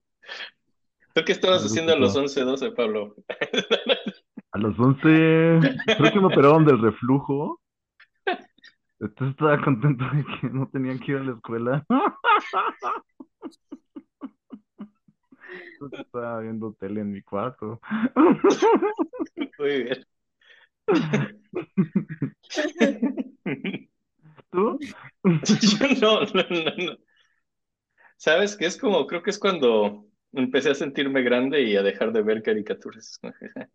¿Tú qué estabas haciendo a los rico. 11, 12, Pablo? A los 11, creo que me operaron del reflujo. Entonces estaba contento de que no tenía que ir a la escuela. Entonces estaba viendo tele en mi cuarto. Muy bien. ¿Tú? Yo no, no, no, no. ¿Sabes qué? Es como, creo que es cuando empecé a sentirme grande y a dejar de ver caricaturas.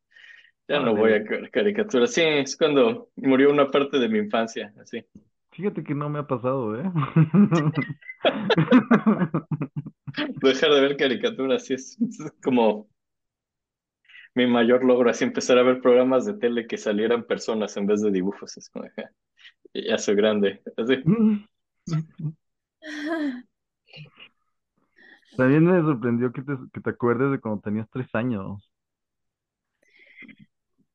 Ya no voy a ver caricaturas. Sí, es cuando murió una parte de mi infancia, así. Fíjate que no me ha pasado, ¿eh? Dejar de ver caricaturas, sí, es, es como mi mayor logro, así empezar a ver programas de tele que salieran personas en vez de dibujos. Es como, ya soy grande. Así. También me sorprendió que te, que te acuerdes de cuando tenías tres años.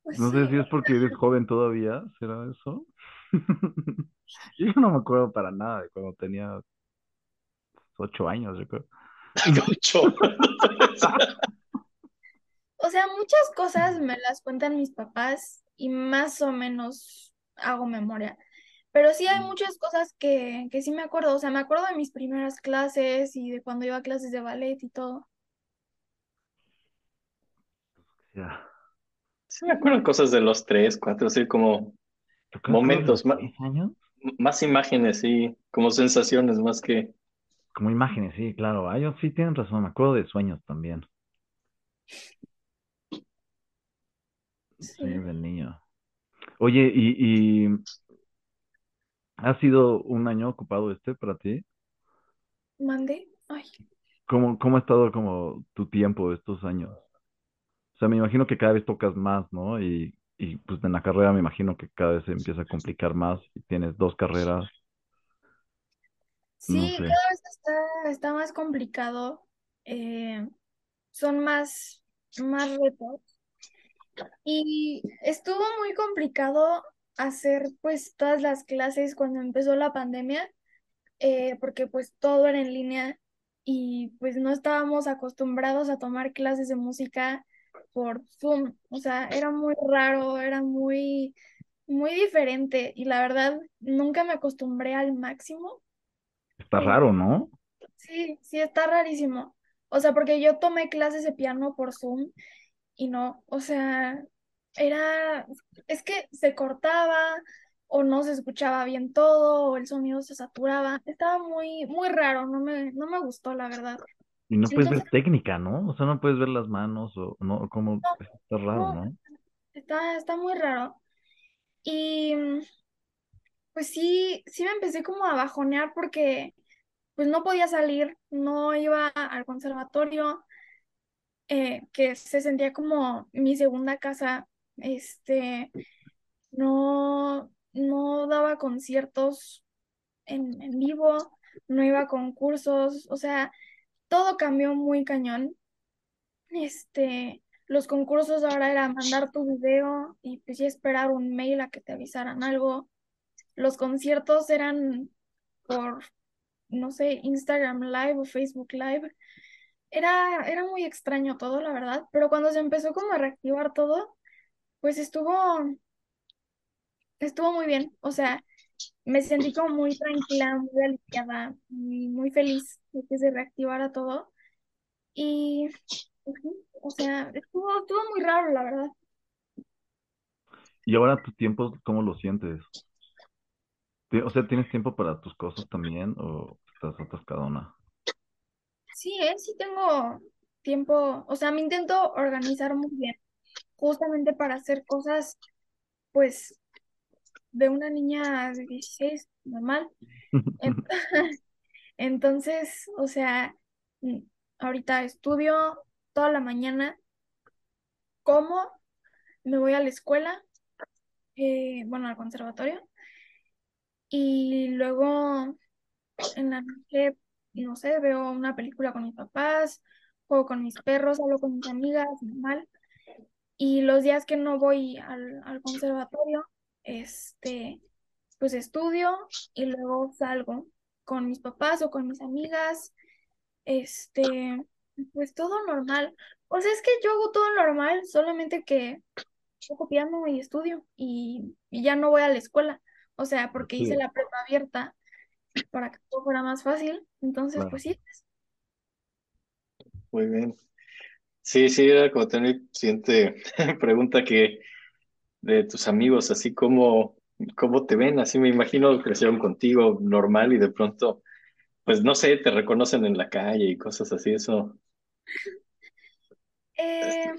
Pues No sé sí. si es porque eres joven todavía, ¿será eso? Yo no me acuerdo para nada de cuando tenía ocho años, yo creo. Ocho. O sea, muchas cosas me las cuentan mis papás y más o menos hago memoria. Pero sí hay muchas cosas que, que sí me acuerdo. O sea, me acuerdo de mis primeras clases y de cuando iba a clases de ballet y todo. Ya. Sí, me acuerdo cosas de los tres, cuatro, así como ¿Te acuerdas Momentos, tres años? más imágenes, sí, como sensaciones, más que. Como imágenes, sí, claro. Ah, yo sí tienen razón, me acuerdo de sueños también. Sí. Sueños de niño. Oye, ¿y, y ha sido un año ocupado este para ti? ¿Mandé? Ay. ¿Cómo, cómo ha estado como tu tiempo estos años? O sea, me imagino que cada vez tocas más, ¿no? Y, y pues en la carrera me imagino que cada vez se empieza a complicar más y tienes dos carreras. Sí, No sé. cada vez está está más complicado, eh, son más, más retos. Y estuvo muy complicado hacer pues todas las clases cuando empezó la pandemia, eh, porque pues todo era en línea y pues no estábamos acostumbrados a tomar clases de música por Zoom. O sea, era muy raro, era muy, muy diferente y la verdad nunca me acostumbré al máximo. Está Eh, raro, ¿no? sí, sí, está rarísimo. O sea, porque yo tomé clases de piano por Zoom y no, o sea, era, es que se cortaba o no se escuchaba bien todo o el sonido se saturaba. Estaba muy, muy raro, no me, no me gustó, la verdad. Y no puedes ver técnica, ¿no? O sea, no puedes ver las manos o no, como no, está raro, no, ¿no? está, está muy raro. Y mm, pues sí, sí me empecé como a bajonear porque pues no podía salir, no iba al conservatorio, eh, que se sentía como mi segunda casa, este, no, no daba conciertos en, vivo, no iba a concursos, o sea, todo cambió muy cañón. Este, los concursos ahora era mandar tu video y pues ya esperar un mail a que te avisaran algo. Los conciertos eran por, no sé, Instagram Live o Facebook Live. Era, era muy extraño todo, la verdad, pero cuando se empezó como a reactivar todo, pues estuvo, estuvo muy bien. O sea, me sentí como muy tranquila, muy aliviada, muy, muy feliz de que se reactivara todo. Y, o sea, estuvo, estuvo muy raro, la verdad. Y ahora tu tiempo, ¿cómo lo sientes? O sea, ¿tienes tiempo para tus cosas también o estás atascadona? Sí, ¿eh? Sí tengo tiempo, o sea, me intento organizar muy bien, justamente para hacer cosas, pues, de una niña de 16, normal. En- Entonces, o sea, mm, ahorita estudio toda la mañana, como, me voy a la escuela, eh, bueno, al conservatorio, y luego en la noche, no sé, veo una película con mis papás, juego con mis perros, hablo con mis amigas, normal. Y los días que no voy al, al conservatorio, este, pues estudio y luego salgo con mis papás o con mis amigas, este, pues todo normal. O sea, es que yo hago todo normal, solamente que toco piano y estudio y, y ya no voy a la escuela. O sea, porque hice la prepa abierta para que todo fuera más fácil. Entonces, claro. pues sí. Muy bien. Sí, sí, era como tener siguiente pregunta que de tus amigos, así como, cómo te ven, así me imagino que crecieron contigo normal y de pronto, pues no sé, te reconocen en la calle y cosas así, eso. Eh,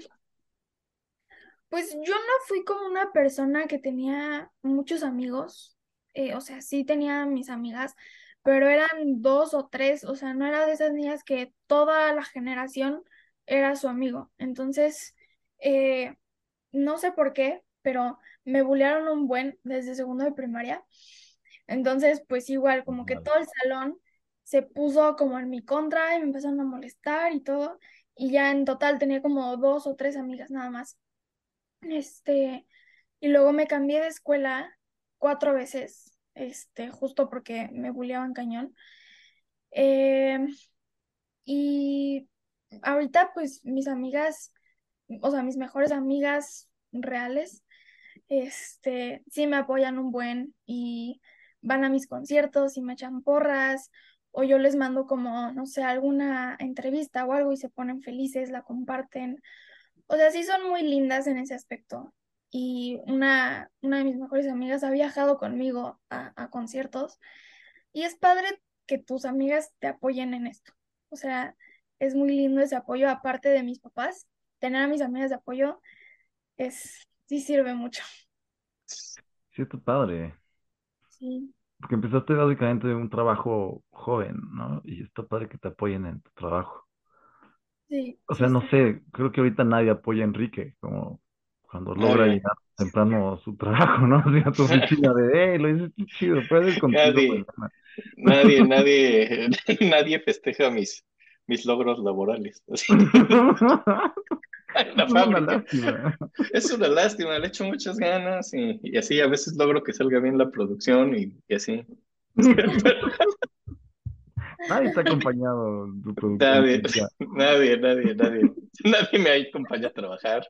pues yo no fui como una persona que tenía muchos amigos. Eh, o sea, sí tenía mis amigas, pero eran dos o tres. O sea, no era de esas niñas que toda la generación era su amigo. Entonces, eh, no sé por qué, pero me bullearon un buen desde segundo de primaria. Entonces, pues igual, como que todo el salón se puso como en mi contra y me empezaron a molestar y todo. Y ya en total tenía como dos o tres amigas nada más. Este, y luego me cambié de escuela cuatro veces, este, justo porque me bulleaban cañón. Eh, y ahorita, pues, mis amigas, o sea, mis mejores amigas reales, este, sí me apoyan un buen y van a mis conciertos y me echan porras, o yo les mando como, no sé, alguna entrevista o algo y se ponen felices, la comparten. O sea, sí son muy lindas en ese aspecto. Y una, una de mis mejores amigas ha viajado conmigo a, a conciertos y es padre que tus amigas te apoyen en esto. O sea, es muy lindo ese apoyo, aparte de mis papás, tener a mis amigas de apoyo es, sí sirve mucho. Sí, está padre. Sí, Porque empezaste básicamente un trabajo joven, ¿no? Y está padre que te apoyen en tu trabajo. sí, O sí sea, no sé, creo que ahorita nadie apoya a Enrique, como cuando logra llegar temprano a su trabajo, ¿no? Así a tu oficina de, hey, lo hiciste chido, puedes contigo Nadie. mañana". Nadie, nadie, nadie festeja mis, mis logros laborales. La Es una lástima. Es una lástima, le echo muchas ganas y, y así a veces logro que salga bien la producción y, y así. Nadie está acompañado tu. Nadie, nadie, nadie, nadie, nadie me acompaña a trabajar.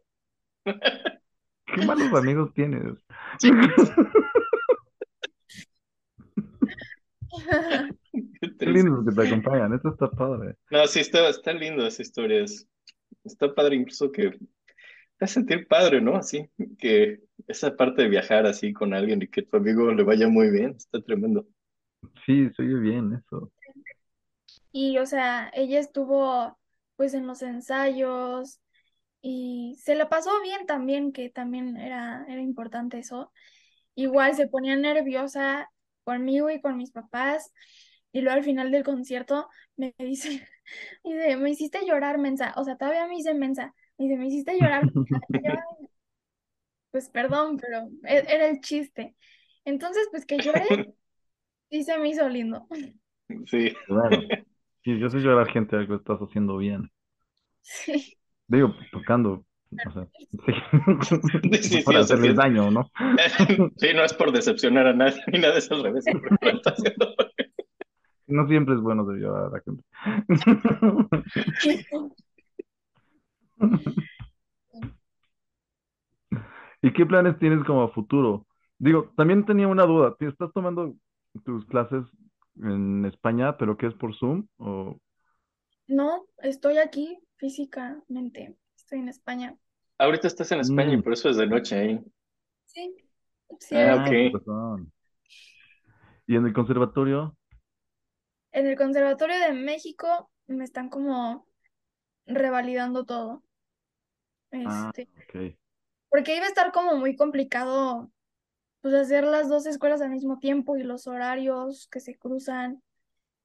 Qué malos amigos tienes. Sí, qué lindos que te acompañan, esto está padre. No, sí, está, está lindo esa historia. es- está padre incluso que te hace sentir padre, ¿no? Así, que esa parte de viajar así con alguien y que tu amigo le vaya muy bien, está tremendo. Sí, se oye bien eso. Y, o sea, ella estuvo pues en los ensayos y se la pasó bien también, que también era, era importante eso. Igual se ponía nerviosa conmigo y con mis papás. Y luego al final del concierto me dice, dice, me hiciste llorar, mensa. O sea, todavía me hice mensa. Me dice, me hiciste llorar. pues perdón, pero e- era el chiste. Entonces, pues que lloré y se me hizo lindo. Sí, Claro. Sí, yo sé llorar gente, algo estás haciendo bien. Sí. Digo, tocando, o sea, sí. Sí, sí, Para o sea, hacerles daño, ¿no? Sí, no es por decepcionar a nadie, ni nada, es al revés. siempre lo está haciendo. No siempre es bueno de a la gente. ¿Y qué planes tienes como futuro? Digo, también tenía una duda. ¿Te estás tomando tus clases en España, pero qué es por Zoom? ¿O No, estoy aquí físicamente. Estoy en España. Ahorita estás en España y Mm. por eso es de noche ahí. Sí, sí, Ah, ahorita ok. ¿Y en el conservatorio? en el Conservatorio de México me están como revalidando todo. Ah, Este, ok. porque iba a estar como muy complicado pues hacer las dos escuelas al mismo tiempo y los horarios que se cruzan.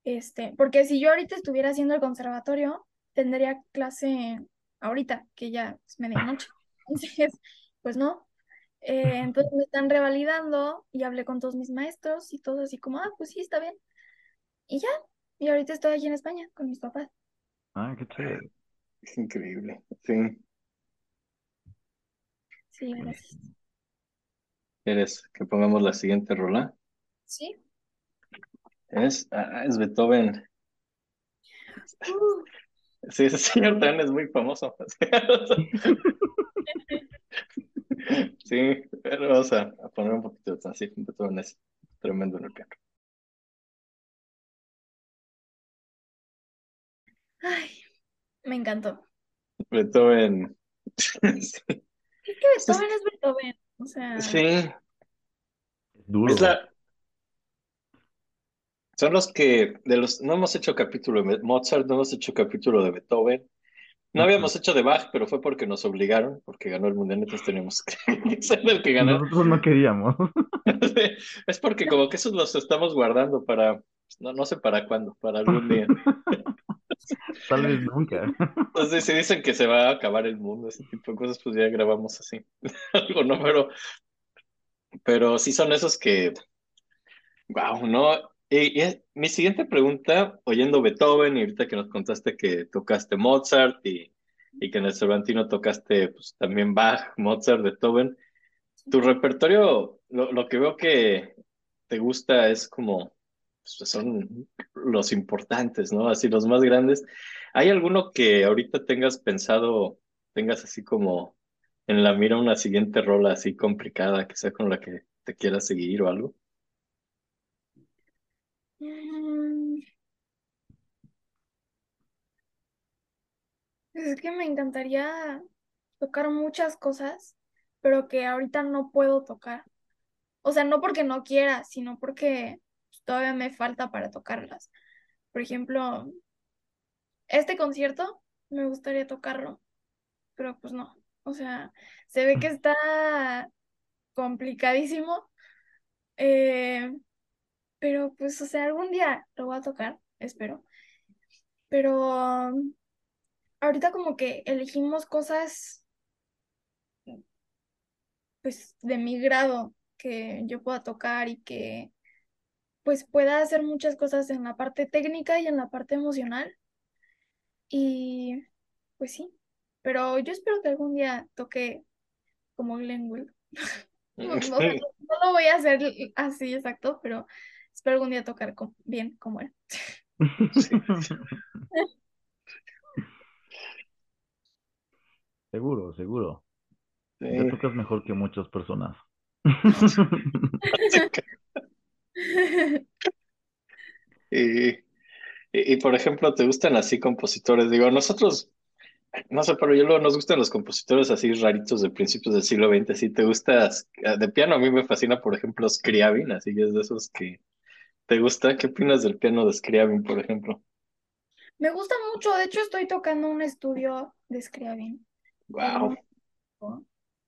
Este, porque si yo ahorita estuviera haciendo el conservatorio, tendría clase ahorita, que ya es medianoche. Entonces, pues no. Eh, entonces me están revalidando y hablé con todos mis maestros y todos así como, ah, pues sí, está bien. Y ya, y ahorita estoy aquí en España con mis papás. Ah, qué chévere. Es increíble. Sí. Sí, gracias. ¿Quieres que pongamos la siguiente rola? Sí. Es, ah, es Beethoven. Uh, Sí, ese señor también es muy famoso. Sí, pero vamos a, a poner un poquito de así. Beethoven es tremendo en el piano. ay, me encantó. Beethoven. Sí, Es que Beethoven es Beethoven. O sea, sí, duro. es la. Son los que, de los, no hemos hecho capítulo de Mozart, no hemos hecho capítulo de Beethoven. No habíamos hecho de Bach, pero fue porque nos obligaron, porque ganó el mundial, entonces teníamos que ser el que ganó. Nosotros no queríamos. Es porque como que esos los estamos guardando para, no, no sé para cuándo, para algún día. Tal vez nunca. Entonces si dicen que se va a acabar el mundo, ese tipo de cosas, pues ya grabamos así. Algo, ¿no? Pero, pero sí son esos que, wow, ¿no? Y, y mi siguiente pregunta, oyendo Beethoven, y ahorita que nos contaste que tocaste Mozart y, y que en el Cervantino tocaste pues, también Bach, Mozart, Beethoven, tu repertorio, lo, lo que veo que te gusta es como, pues, son los importantes, ¿no? Así los más grandes. ¿Hay alguno que ahorita tengas pensado, tengas así como en la mira una siguiente rola así complicada, que sea con la que te quieras seguir o algo? Es que me encantaría tocar muchas cosas, pero que ahorita no puedo tocar. O sea, no porque no quiera, sino porque pues, todavía me falta para tocarlas. Por ejemplo, este concierto me gustaría tocarlo, pero pues no. O sea, se ve que está complicadísimo. eh, pero pues, o sea, algún día lo voy a tocar, espero. Pero ahorita como que elegimos cosas pues de mi grado que yo pueda tocar y que pues pueda hacer muchas cosas en la parte técnica y en la parte emocional. Y pues sí, pero yo espero que algún día toque como Glenn Gould. No, no, no lo voy a hacer así exacto, pero espero algún día tocar con- bien como él. Seguro, seguro. Sí. Ya tocas mejor que muchas personas. Y, y, y, por ejemplo, ¿te gustan así compositores? Digo, nosotros, no sé, pero yo luego nos gustan los compositores así raritos de principios del siglo XX. Si te gusta de piano, a mí me fascina, por ejemplo, Scriabin, así que es de esos que te gusta. ¿Qué opinas del piano de Scriabin, por ejemplo? Me gusta mucho, de hecho estoy tocando un estudio de Scriabin. Wow.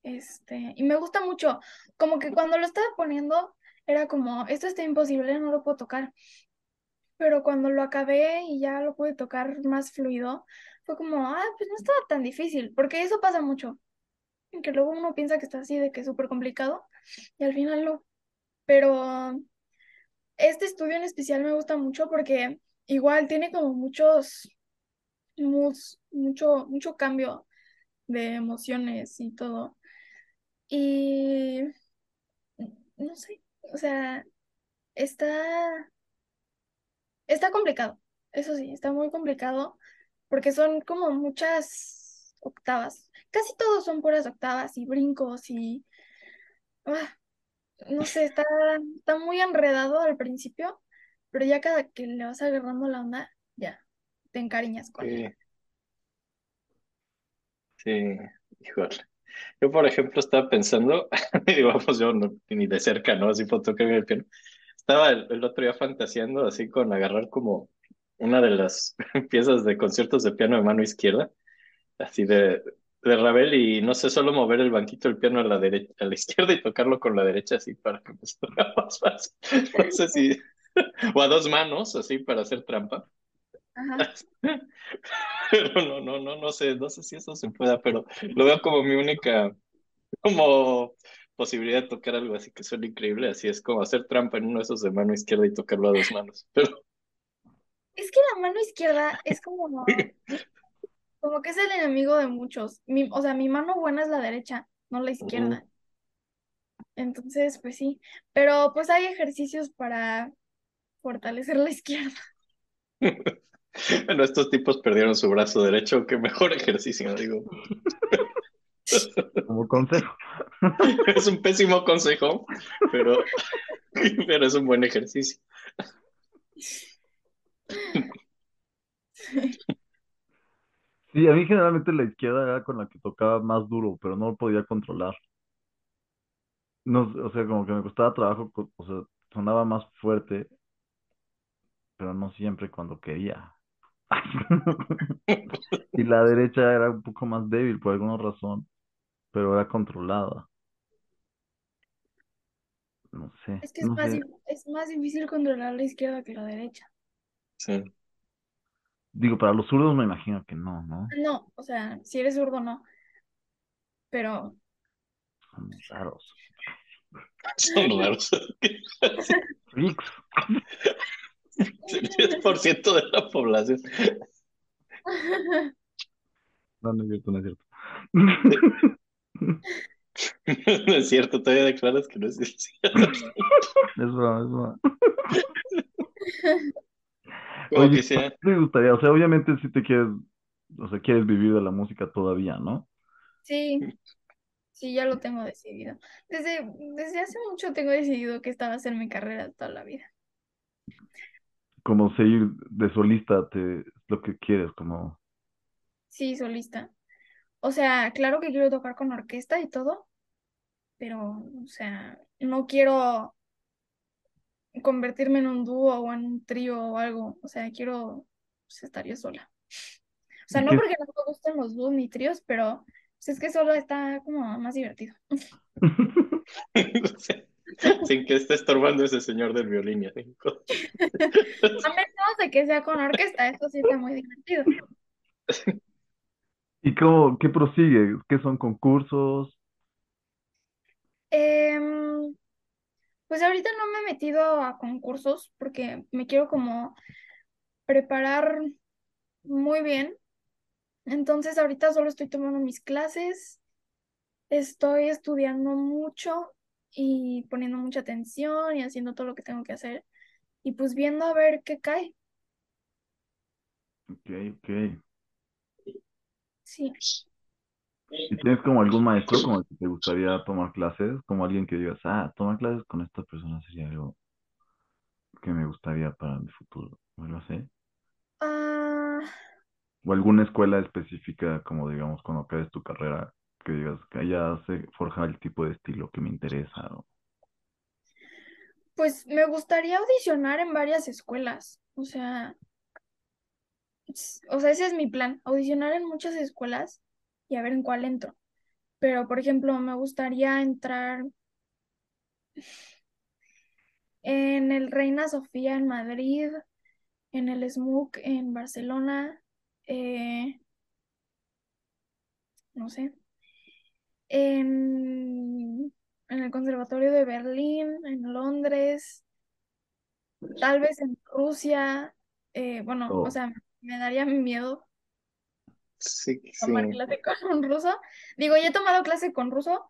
Este, y me gusta mucho, como que cuando lo estaba poniendo era como, esto está imposible, no lo puedo tocar. Pero cuando lo acabé y ya lo pude tocar más fluido, fue como, ah, pues no estaba tan difícil, porque eso pasa mucho, que luego uno piensa que está así, de que es súper complicado, y al final no. Pero este estudio en especial me gusta mucho porque igual tiene como muchos moods, mucho, mucho cambio de emociones y todo. Y no sé, o sea, está, está complicado. Eso sí, está muy complicado porque son como muchas octavas. Casi todos son puras octavas y brincos y ah, no sé, está, está muy enredado al principio, pero ya cada que le vas agarrando la onda, ya te encariñas con él. Sí, híjole. Yo, por ejemplo, estaba pensando, digo, vamos, yo no, ni de cerca, ¿no? Así tocar el piano. Estaba el, el otro día fantaseando así con agarrar como una de las piezas de conciertos de piano de mano izquierda, así de, de Ravel, y no sé, solo mover el banquito del piano a la derecha, a la izquierda y tocarlo con la derecha así para que me salga más fácil. No sé si, o a dos manos, así para hacer trampa. Ajá. Pero no, no, no, no sé, no sé si eso se pueda, pero lo veo como mi única, como posibilidad de tocar algo así que suena increíble, así es como hacer trampa en uno de esos de mano izquierda y tocarlo a dos manos. Pero Es que la mano izquierda es como, como que es el enemigo de muchos. Mi, o sea, mi mano buena es la derecha, no la izquierda. Entonces, pues sí. Pero pues hay ejercicios para fortalecer la izquierda. bueno, estos tipos perdieron su brazo derecho, qué mejor ejercicio, digo. Como consejo. Es un pésimo consejo, pero, pero es un buen ejercicio. Sí, a mí generalmente la izquierda era con la que tocaba más duro, pero no lo podía controlar. No, o sea, como que me costaba trabajo, o sea, sonaba más fuerte, pero no siempre cuando quería. Y la derecha era un poco más débil por alguna razón, pero era controlada. No sé, Es que es no más, sé. dif- es más difícil controlar la izquierda que la derecha. Sí. Digo, para los zurdos me imagino que no, ¿no? No, o sea, si eres zurdo, no. Pero Son raros. Son raros. Freaks. El 10% de la población. No, no es cierto, no es cierto. No es cierto, todavía declaras que no es cierto. Es broma, es broma. Como Oye, que sea. ¿qué te gustaría? O sea, obviamente si te quieres, o sea, quieres vivir de la música todavía, ¿no? sí, sí, ya lo tengo decidido. Desde, desde hace mucho tengo decidido que esta va a ser mi carrera toda la vida. Como seguir de solista, te, lo que quieres, como... Sí, solista. O sea, claro que quiero tocar con orquesta y todo, pero, o sea, no quiero convertirme en un dúo o en un trío o algo. O sea, quiero pues, estar yo sola. O sea, ¿Y no qué- porque no me gusten los dúos ni tríos, pero pues, es que solo está como más divertido. Que esté estorbando ese señor del violín. A menos de que sea con orquesta, eso sí está muy divertido. ¿Y cómo, qué prosigue? ¿Qué son concursos? Pues ahorita no me he metido a concursos porque me quiero como preparar muy bien. Entonces ahorita solo estoy tomando mis clases, estoy estudiando mucho y poniendo mucha atención y haciendo todo lo que tengo que hacer y pues viendo a ver qué cae. Ok, ok. Sí. ¿Y tienes como algún maestro con el que te gustaría tomar clases? Como alguien que digas, ah, tomar clases con esta persona sería algo que me gustaría para mi futuro. O algo así. Ah, O alguna escuela específica, como digamos, cuando acabes tu carrera, que digas allá se forja el tipo de estilo que me interesa. pues me gustaría audicionar en varias escuelas. O sea, o sea, ese es mi plan, audicionar en muchas escuelas y a ver en cuál entro. Pero, por ejemplo, me gustaría entrar en el Reina Sofía en Madrid, en el SMUC en Barcelona, eh, no sé, en, en el Conservatorio de Berlín, en Londres, tal vez en Rusia. eh, bueno, o o- sea, me daría miedo Sí, sí. tomar clase con un ruso. Digo, ya he tomado clase con ruso,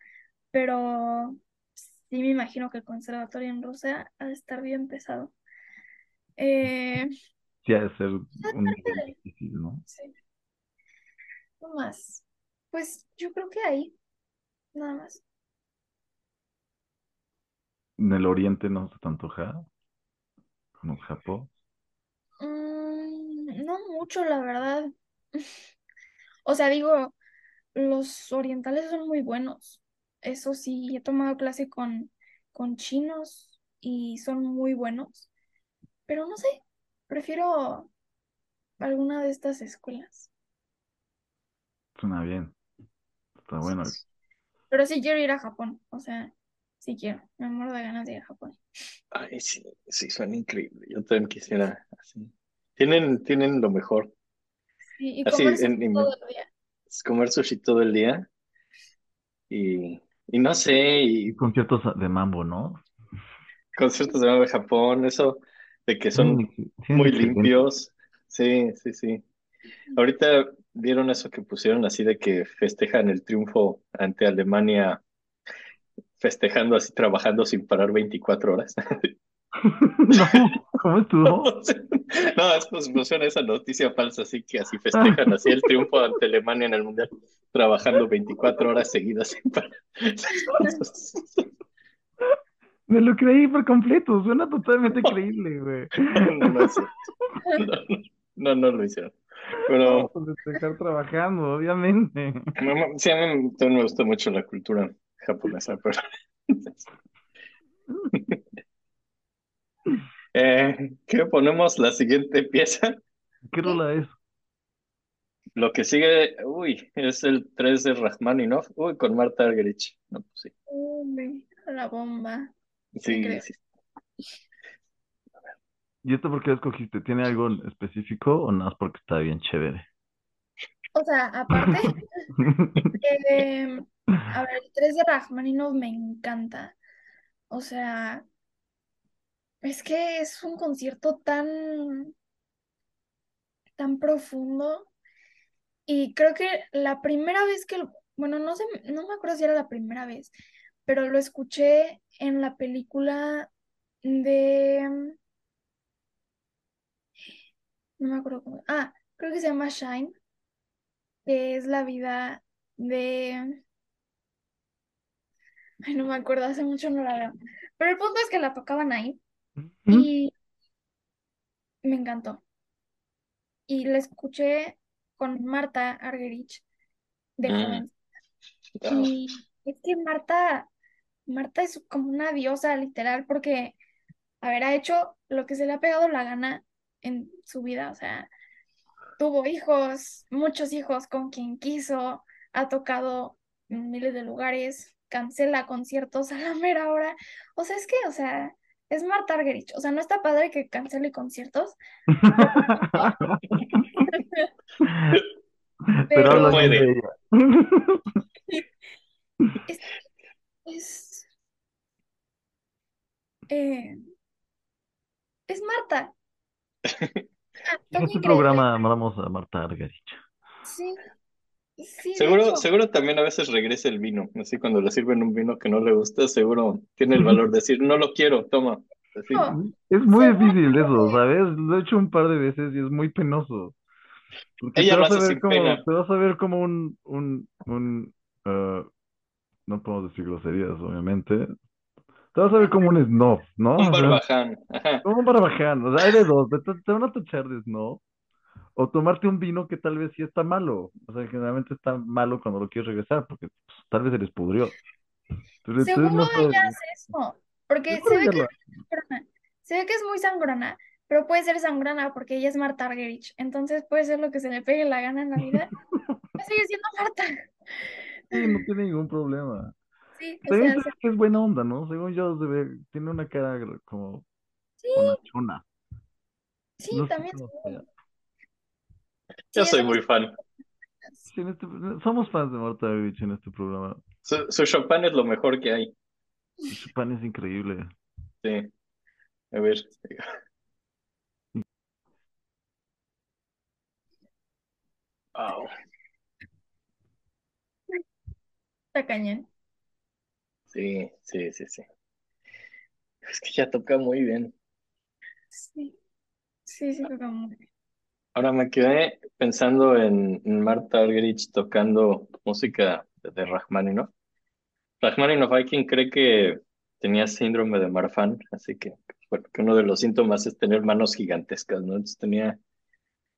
pero sí me imagino que el conservatorio en Rusia ha de estar bien pesado. Eh, sí ha de ser un nivel caray. difícil, ¿no? sí, no más. Pues yo creo que ahí, nada más. En el oriente no se te antoja, como Japón. Mm, no mucho, la verdad. O sea, digo, los orientales son muy buenos. Eso sí, he tomado clase con, con chinos y son muy buenos. Pero no sé, prefiero alguna de estas escuelas. Suena bien, está bueno. Pero sí quiero ir a Japón, o sea, sí quiero. Me muero de ganas de ir a Japón. Ay, sí, sí, suena increíble. Yo también quisiera así. Tienen, tienen lo mejor. Sí, y Así, comer sushi en- en- todo el día. Es comer sushi todo el día. Y, y no sé, Y y conciertos de mambo, ¿no? conciertos de Japón, eso de que son muy limpios. Sí, sí, sí. Ahorita vieron eso que pusieron así de que festejan el triunfo ante Alemania, festejando así, trabajando sin parar 24 horas. No, ¿cómo estuvo? No, es pues pusieron esa noticia falsa, así que así festejan así el triunfo ante Alemania en el Mundial, trabajando 24 horas seguidas sin parar. Me lo creí por completo, suena totalmente creíble, güey. No, no es cierto. No, no, no lo hicieron. Pero Vamos a festejar trabajando, obviamente. me- sí, a mí también me gusta mucho la cultura japonesa, pero eh, ¿qué ponemos la siguiente pieza? ¿Qué rola es? Lo que sigue, uy, es el 3 de Rachmaninoff, uy, con Marta Argerich. No, pues sí, Uy, la bomba. sí, sí. ¿Y esto por qué lo escogiste? ¿Tiene algo en específico o nada más porque está bien chévere? O sea, aparte, eh, a ver, el 3 de Rachmaninoff me encanta. O sea, es que es un concierto tan, tan profundo. Y creo que la primera vez que, lo- bueno, no sé, no me acuerdo si era la primera vez, pero lo escuché en la película de, no me acuerdo cómo, ah, creo que se llama Shine, que es la vida de, ay, no me acuerdo, hace mucho no la veo. Pero el punto es que la tocaban ahí y me encantó. Y la escuché con Marta Argerich de joven. Ah, Y es que Marta, Marta es como una diosa, literal, porque, a ver, ha hecho lo que se le ha pegado la gana en su vida. O sea, tuvo hijos, muchos hijos con quien quiso, ha tocado en miles de lugares, cancela conciertos a la mera hora. O sea, es que, o sea, es Marta Argerich. O sea, no está padre que cancele conciertos, Pero pero habla bien puede. de ella. es, es, programa amamos a Marta Argerich. Sí, sí, Seguro, seguro también a veces regresa el vino. Así cuando le sirven un vino que no le gusta, seguro tiene el valor de decir, no lo quiero, toma. Así. no, Es muy difícil eso, ¿sabes? Lo he hecho un par de veces y es muy penoso. Porque Ella te lo vas a hace ver sin como, pena. te vas a ver como un, un, un, eh, no podemos decir groserías, obviamente. Te vas a ver como un snob, ¿no? Un barbaján. Ajá. como un barbaján. O sea, hay de dos. Te, te van a tachar de snob o tomarte un vino que tal vez sí está malo. O sea, generalmente está malo cuando lo quieres regresar porque pues, tal vez se les pudrió. Entonces seguro no ella hace eso, porque se ve que es se ve que es muy sangrona, pero puede ser sangrona porque ella es Marta Argerich, entonces puede ser lo que se le pegue la gana en la vida, va a seguir siendo Marta. Sí, no tiene ningún problema. Sí, o sea, es buena onda, ¿no? Según yo, se ve, tiene una cara como sí, bonachona. sí, No también. Yo soy muy fan. Sí, este- somos fans de Marta Argerich en este programa. Su, su champán es lo mejor que hay. Su pan es increíble. Sí. A ver. Wow. está cañón. Sí, sí, sí, sí. Es que ya toca muy bien. Sí, sí, sí, toca muy bien. Ahora me quedé pensando en, en Marta Argerich tocando música de Rachmaninoff. Rachmaninoff hay quien cree que tenía síndrome de Marfan, así que, bueno, que uno de los síntomas es tener manos gigantescas, ¿no? Entonces tenía,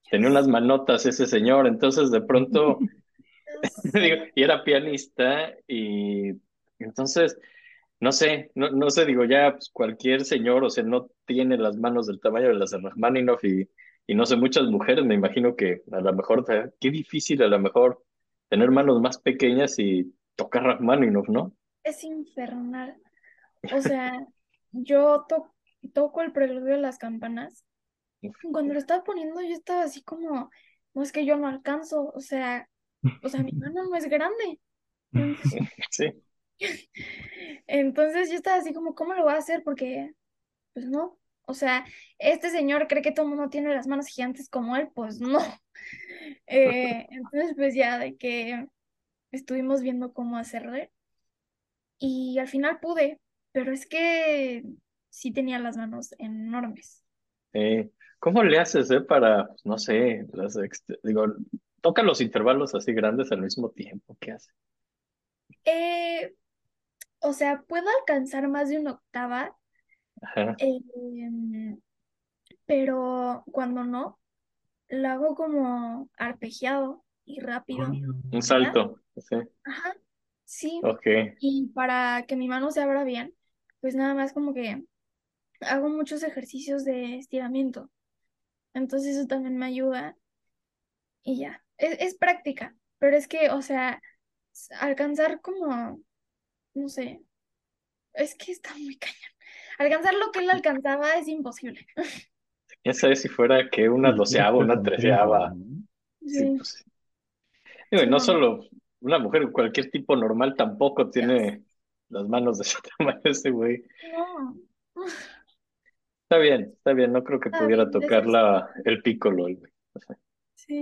tenía unas manotas ese señor, entonces de pronto, digo, y era pianista y entonces, no sé, no, no sé, digo, ya pues, cualquier señor, o sea, no tiene las manos del tamaño de las de Rachmaninoff y, y no sé, muchas mujeres, me imagino que a lo mejor, qué difícil a lo mejor tener manos más pequeñas y tocar Rachmaninoff, ¿no? Es infernal. O sea, yo to- toco el preludio de las campanas. Cuando lo estaba poniendo, yo estaba así como, no es que yo no alcanzo, o sea, o sea, mi mano no es grande. Entonces, Sí. entonces yo estaba así como, ¿cómo lo voy a hacer? Porque, pues no. O sea, este señor cree que todo el mundo tiene las manos gigantes como él, pues no. Eh, entonces, pues ya de que estuvimos viendo cómo hacerle y al final pude, pero es que sí tenía las manos enormes. Eh, ¿cómo le haces, eh, para, pues, no sé, las digo, toca los intervalos así grandes al mismo tiempo? ¿Qué hace? Eh, o sea, puedo alcanzar más de una octava, Ajá. em, pero cuando no, lo hago como arpegiado y rápido. Un salto, sí. Ajá, sí. Ok. Y para que mi mano se abra bien, pues nada más como que hago muchos ejercicios de estiramiento. Entonces eso también me ayuda y ya. Es, es práctica, pero es que, o sea, alcanzar como, no sé, es que está muy cañón. Alcanzar lo que él alcanzaba es imposible. Ya sabes si fuera que una doceava, una treceava. Sí, Sí, pues. Digo, no solo una mujer, cualquier tipo normal tampoco tiene las manos de ese tamaño ese güey. No, Está bien, está bien, no creo que está pudiera bien, tocar la, el piccolo, el güey. O sea, Sí.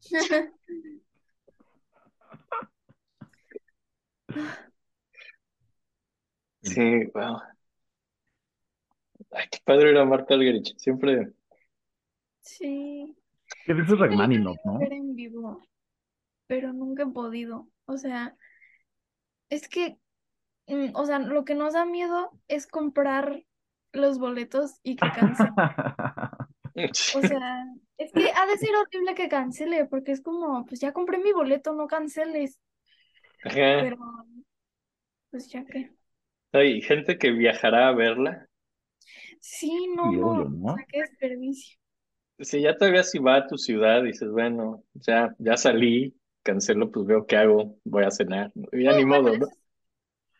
Sí, wow. Ay, qué padre era Marta Argerich. Siempre, Sí. ¿Qué dice Siempre lo he Rachmaninoff, no? ver en vivo, pero nunca he podido. O sea, es que, mm, o sea, lo que nos da miedo es comprar los boletos y que cancele. O sea, es que ha de ser horrible que cancele, porque es como, pues ya compré mi boleto, no canceles. Ajá. Pero, pues ya que. Hay gente que viajará a verla. Sí, no, Sí, no, obvio, o sea, qué desperdicio. Si ya todavía si va a tu ciudad, dices, bueno, ya, ya salí, cancelo, pues veo qué hago, voy a cenar. Ya ni No, bueno, modo, ¿no?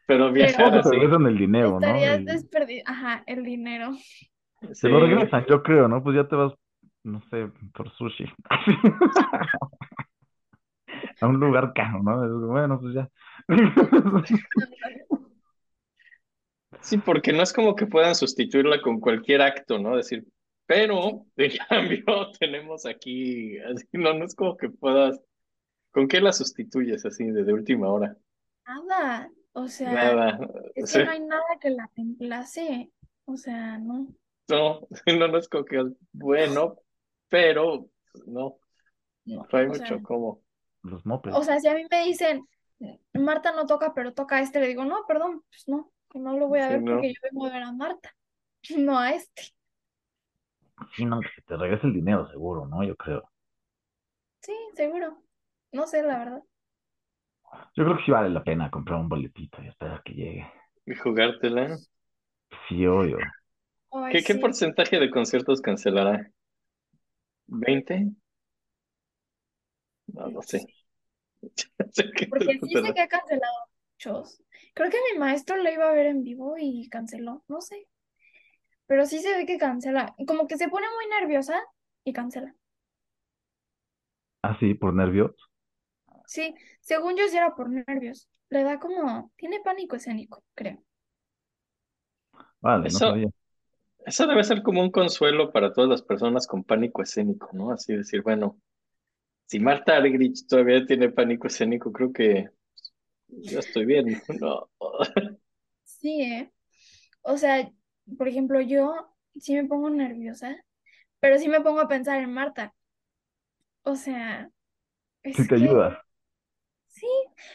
Pero ¿Cómo viajar te así, el dinero, no? desperdiciando, ajá, el dinero. te lo regresan, yo creo, ¿no? Pues ya te vas, no sé, por sushi. A un lugar caro, ¿no? Bueno, pues ya. Sí, porque no es como que puedan sustituirla con cualquier acto, ¿no? Decir, Pero, de cambio, tenemos aquí, así, no, no es como que puedas, ¿con qué la sustituyes así de, de última hora? Nada, o sea, Nada, es que no hay nada que la reemplace. O sea, no. no, no, no es como que es bueno, pero no, No, hay o sea, mucho como. Los mopeds. o sea, si a mí me dicen, Marta no toca, pero toca a este, le digo, no, perdón, pues no, que no lo voy a Sí, ver no. porque yo vengo a ver a Marta, no a este. Sí, no, que te regrese el dinero, seguro, ¿no? Yo creo. Sí, seguro. No sé, la verdad. Yo creo que sí vale la pena comprar un boletito y esperar que llegue. Y jugártela. Sí, obvio. Ay, ¿Qué, qué porcentaje de conciertos cancelará? ¿20? No, no sé. No sé qué Porque sí sé que ha cancelado muchos. Creo que mi maestro lo iba a ver en vivo y canceló, no sé. Pero sí se ve que cancela. Como que se pone muy nerviosa y cancela. Ah, sí, por nervios. Sí, según yo sí era por nervios. Le da como, tiene pánico escénico, creo. Vale, no Eso, sabía. eso debe ser como un consuelo para todas las personas con pánico escénico, ¿no? Así decir, bueno, si Marta Argerich todavía tiene pánico escénico, creo que yo estoy bien, ¿no? Sí, ¿eh? O sea, por ejemplo, yo sí me pongo nerviosa, pero sí me pongo a pensar en Marta. O sea, Sí es te que ayuda. sí,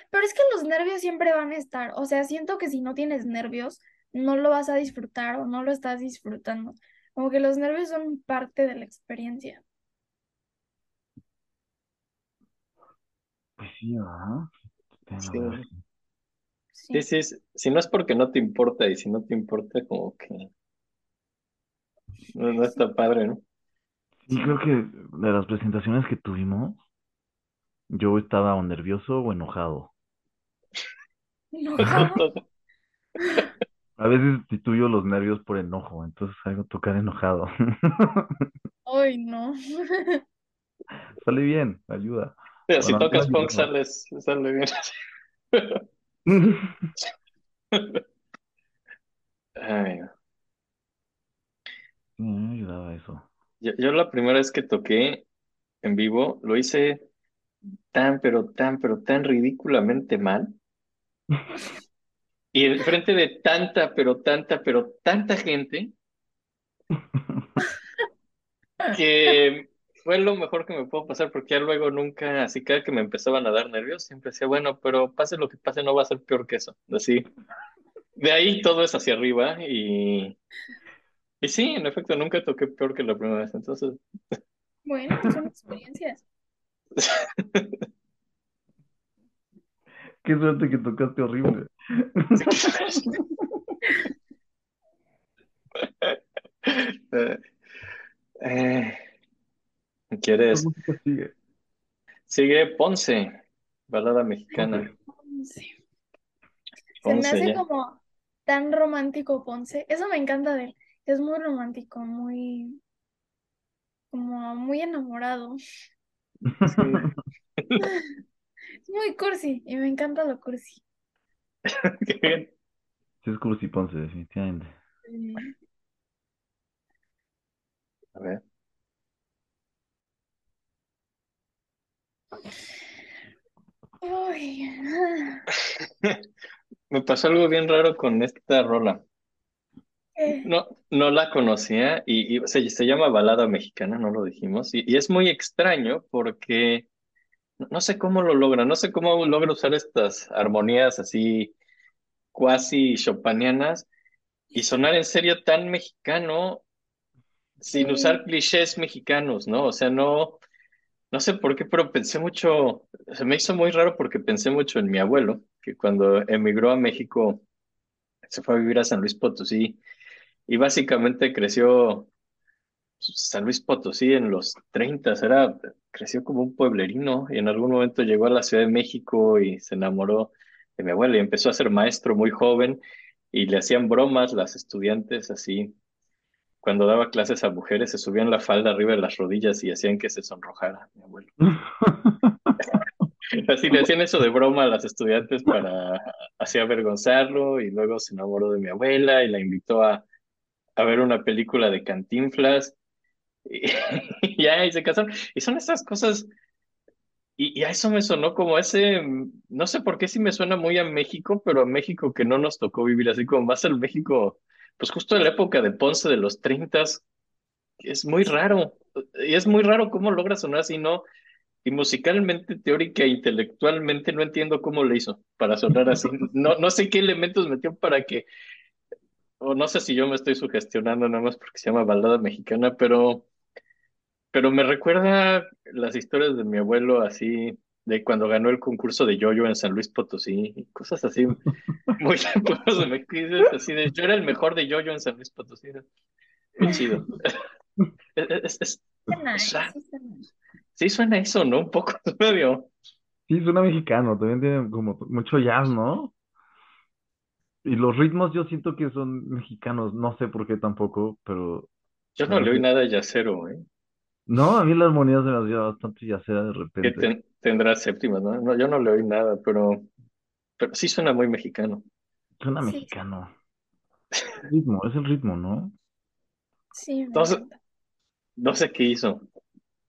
pero es que los nervios siempre van a estar. O sea, siento que si no tienes nervios, no lo vas a disfrutar o no lo estás disfrutando. Como que los nervios son parte de la experiencia. Pues sí, ¿verdad? Sí. Sí, Sí, si no es porque no te importa y si no te importa, como que no, no está padre, ¿no? Y sí. creo que de las presentaciones que tuvimos, yo estaba o nervioso o enojado. Enojado. A veces sustituyo los nervios por enojo, entonces salgo a tocar enojado. Ay, no. Sale bien, ayuda. Si Bueno, tocas punk sales, sale bien. Ay, no. Me ayudaba eso. yo, yo la primera vez que toqué en vivo lo hice tan, pero tan, pero tan ridículamente mal. Y en frente de tanta, pero tanta, pero tanta gente que fue lo mejor que me pudo pasar porque ya luego nunca, así cada que me empezaban a dar nervios, siempre decía, bueno, pero pase lo que pase, no va a ser peor que eso. Así, de ahí todo es hacia arriba y, y sí, en efecto, nunca toqué peor que la primera vez. Entonces, Bueno, son experiencias. Qué suerte que tocaste horrible. eh, eh, ¿Qué ¿quieres? música sigue? Sigue Ponce, balada mexicana. Ponce. Se me hace ya. como tan romántico Ponce. Eso me encanta de él. Es muy romántico, muy, como muy enamorado. Sí. Es muy cursi y me encanta lo cursi. Qué bien. Es Cursi Ponce, definitivamente. A ver. Uy, Me pasó algo bien raro con esta rola. No, no la conocía y, y se, se llama balada mexicana, no lo dijimos. Y, y es muy extraño porque no, no sé cómo lo logra, no sé cómo logra usar estas armonías así cuasi chopinianas y sonar en serio tan mexicano sin usar clichés mexicanos, ¿no? O sea, no, no sé por qué, pero pensé mucho, se me hizo muy raro porque pensé mucho en mi abuelo, que cuando emigró a México se fue a vivir a San Luis Potosí y básicamente creció San Luis Potosí en los 30, era, creció como un pueblerino y en algún momento llegó a la Ciudad de México y se enamoró de mi abuela y empezó a ser maestro muy joven y le hacían bromas las estudiantes así. Cuando daba clases a mujeres se subían la falda arriba de las rodillas y hacían que se sonrojara mi abuelo. Así le hacían eso de broma a las estudiantes para así avergonzarlo y luego se enamoró de mi abuela y la invitó a, a ver una película de Cantinflas Y ya, y se casaron. Y son esas cosas, y, y a eso me sonó como ese, no sé por qué sí me suena muy a México, pero a México que no nos tocó vivir así como más al México, pues justo en la época de Ponce de los 30, es muy raro. Y es muy raro cómo logra sonar así, ¿no? Y musicalmente, teórica e intelectualmente no entiendo cómo le hizo para sonar así. No, no sé qué elementos metió para que, o no sé si yo me estoy sugestionando nada más porque se llama balada mexicana, pero, pero me recuerda las historias de mi abuelo así, de cuando ganó el concurso de yoyo en San Luis Potosí, y cosas así, muy me así de, yo era el mejor de yoyo en San Luis Potosí. Muy chido. Es, es, es, Suena, sí suena. Eso, ¿no? Un poco medio. Sí, suena mexicano, también tiene como mucho jazz, ¿no? Y los ritmos yo siento que son mexicanos, no sé por qué tampoco, pero Yo no le oí nada yacero, ¿eh? No, a mí la armonía se me hacía bastante yacera de Que repente. ten- tendrá séptimas, ¿no? No, yo no le oí nada, pero, pero sí suena muy mexicano. Suena Sí, mexicano. Ritmo, es el ritmo, ¿no? sí, me No sé, encanta. no sé qué hizo.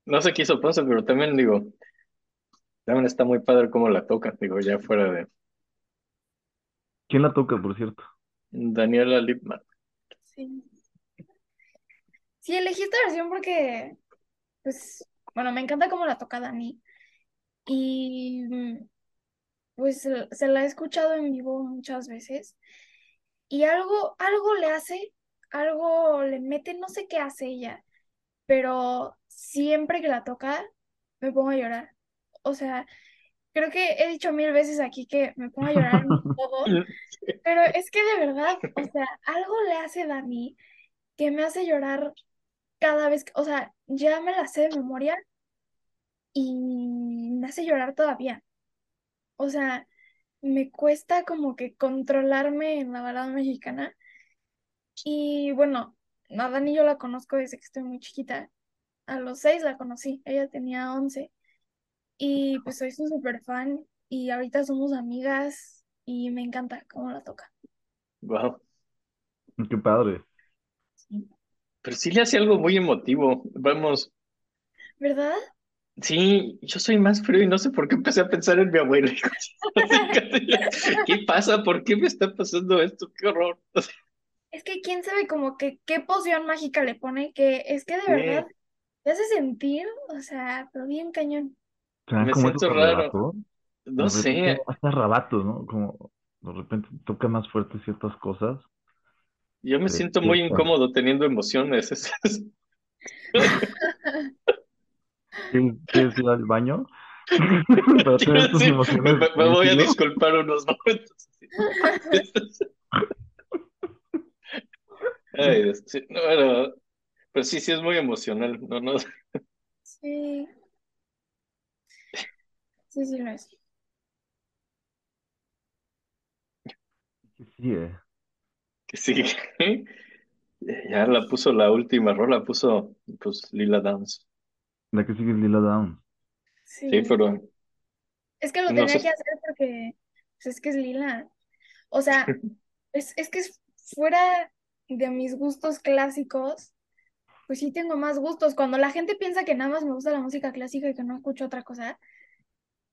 No sé qué hizo Ponce, pero también digo, también está muy padre cómo la toca, digo, ya fuera de ¿Quién la toca, por cierto? Daniela Lipman. Sí. Sí, elegí esta versión porque, pues, bueno, me encanta cómo la toca Dani. Y mm, pues se se la he escuchado en vivo muchas veces. Y algo, algo le hace, algo le mete, no sé qué hace ella, pero siempre que la toca me pongo a llorar. O sea, creo que he dicho mil veces aquí que me pongo a llorar en todo, pero es que de verdad, o sea, algo le hace Dani que me hace llorar cada vez que, o sea, ya me la sé de memoria y me hace llorar todavía. O sea, me cuesta como que controlarme en la balada mexicana. Y bueno, a Dani yo la conozco desde que estoy muy chiquita. A los seis la conocí, ella tenía once. Y pues soy su súper fan y ahorita somos amigas y me encanta cómo la toca. Wow. Qué padre. Sí. Pero sí le hace algo muy emotivo. Vamos, ¿Verdad? Sí, yo soy más frío y no sé por qué empecé a pensar en mi abuela. y cosas así. ¿Qué pasa? ¿Por qué me está pasando esto? ¡Qué horror! Es que quién sabe como que qué poción mágica le pone, que es que de verdad te hace sentir, o sea, pero bien cañón. ¿Serán me como siento raro. No sé, hasta arrebatos, ¿no? Como de repente toca más fuerte ciertas cosas. yo me siento muy incómodo teniendo emociones. Es- es- ¿Quieres, ir al baño? Para Sí, tener tus sí, me, emociones me- me voy a tranquilo. disculpar unos momentos. Ay, Dios, sí, no, pero, pero sí, sí es muy emocional. No, no, Sí, sí, sí lo es. Sí, eh. que sí. Ya la puso la última rola, puso pues Lila Downs. La que sigue es Lila Down. Sí, Sí. pero Es que lo no tenía que hacer porque pues, es que es lila. O sea, es, es que es fuera de mis gustos clásicos, pues sí tengo más gustos. Cuando la gente piensa que nada más me gusta la música clásica y que no escucho otra cosa,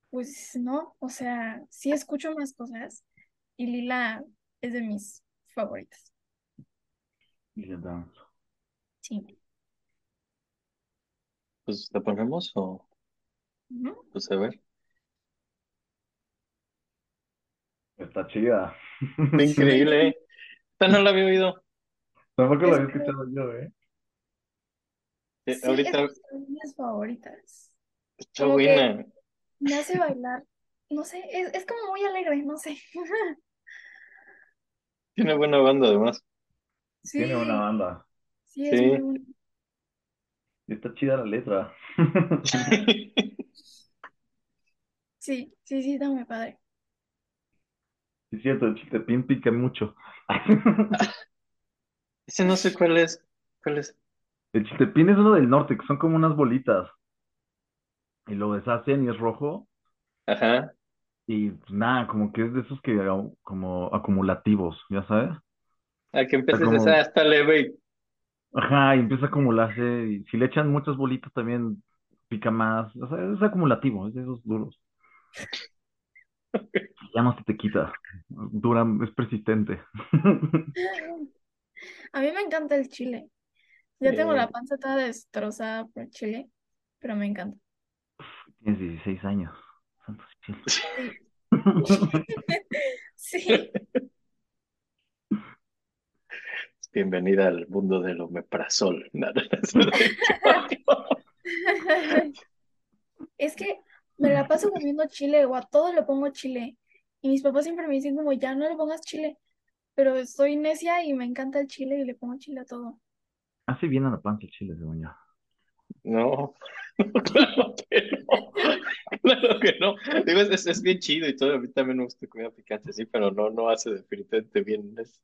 pues no. O sea, sí escucho más cosas y Lila es de mis favoritas. Lila Down. Sí. Pues la ponemos o Ujú. pues a ver. Está chida. Está increíble, ¿eh? Esta no la había oído. Tampoco la Es había escuchado yo, ¿eh? Eh, sí, es ahorita de mis favoritas. está Como que buena. me hace bailar. No sé, es, es como muy alegre, no sé. Tiene buena banda además. Tiene una Sí, banda. sí, es muy Sí. Está chida la letra. Sí, sí, sí, está muy padre. Sí, es cierto, el chiltepín pica mucho. Ese no sé cuál es. ¿Cuál es? El chiltepín es uno del norte, que son como unas bolitas. Y lo deshacen y es rojo. Ajá. Y pues, nada, como que es de esos que como acumulativos, ¿ya sabes? A que O sea, empieces como, esa hasta leve y Ajá, y empieza a acumularse. Y si le echan muchas bolitas también pica más. O sea, es acumulativo, es de esos duros. Ya no se te quita. Dura, es persistente. A mí me encanta el chile. Ya tengo la panza toda destrozada por el chile, pero me encanta. Tienes 16 años. Santos cielos. Sí. Bienvenida al mundo del omeprazol. Nada. Es que me la paso comiendo chile o a todo le pongo chile. Y mis papás siempre me dicen como, ya no le pongas chile. Pero soy necia y me encanta el chile y le pongo chile a todo. Hace bien a la panza el chile, según yo. No, claro que no. Claro que no. Digo, es, es- bien chido y todo. A mí también me gusta comida picante, sí, pero no, no hace definitivamente bien. Es-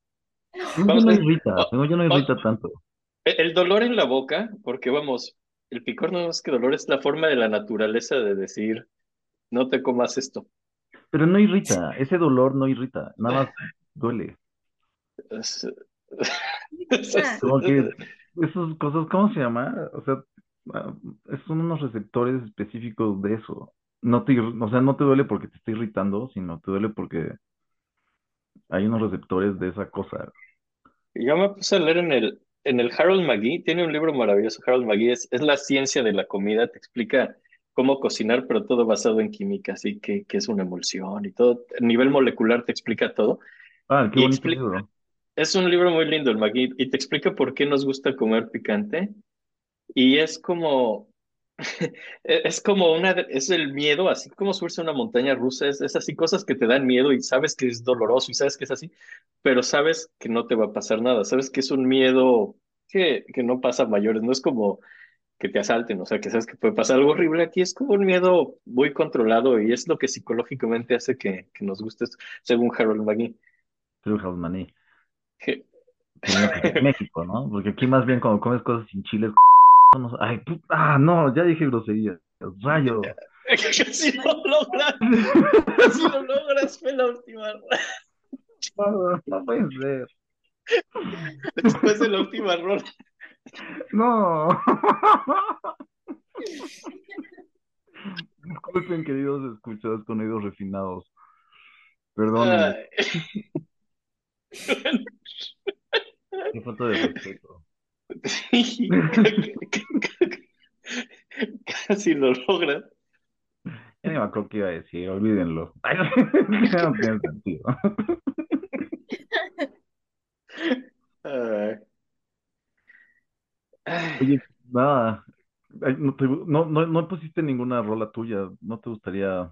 Vamos, no es- irrita, yo no irrita tanto. el dolor en la boca, porque vamos, el picor no es que dolor, es la forma de la naturaleza de decir, no te comas esto. Pero no irrita, ese dolor no irrita, nada más duele. Es- es- es- Como que esas cosas, ¿cómo se llama? O sea, ah, son unos receptores específicos de eso. No te, o sea, no te duele porque te está irritando, sino te duele porque hay unos receptores de esa cosa. Yo me puse a leer en el, en el Harold McGee, tiene un libro maravilloso, Harold McGee, es, es la ciencia de la comida, te explica cómo cocinar, pero todo basado en química, así que, que es una emulsión y todo, a nivel molecular te explica todo. Ah, qué Y bonito explica, libro. es un libro muy lindo el McGee, y te explica por qué nos gusta comer picante. Y es como, es como una, es el miedo, así como subirse a una montaña rusa, es, es así cosas que te dan miedo y sabes que es doloroso y sabes que es así, pero sabes que no te va a pasar nada, sabes que es un miedo que, que no pasa a mayores, no es como que te asalten, o sea, que sabes que puede pasar algo horrible aquí, es como un miedo muy controlado y es lo que psicológicamente hace que, que nos guste esto, según Harold Que viene pues, de México, ¿no? Porque aquí más bien cuando comes cosas sin chiles, ay, pu- ah, no, ya dije grosería. Rayo. Casi lo logras, casi lo logras, fue la última. No, no puede ser. Después de la última rola. No. Disculpen, queridos escuchados con oídos refinados. Perdonen, Ay. qué falta de respeto. Sí. Casi lo logras. Ya ni me acuerdo qué iba a decir, olvídenlo. No tiene sentido. Ay. Ay. Oye, nada. Ay, No, te- no, no, no pusiste ninguna rola tuya. ¿No te gustaría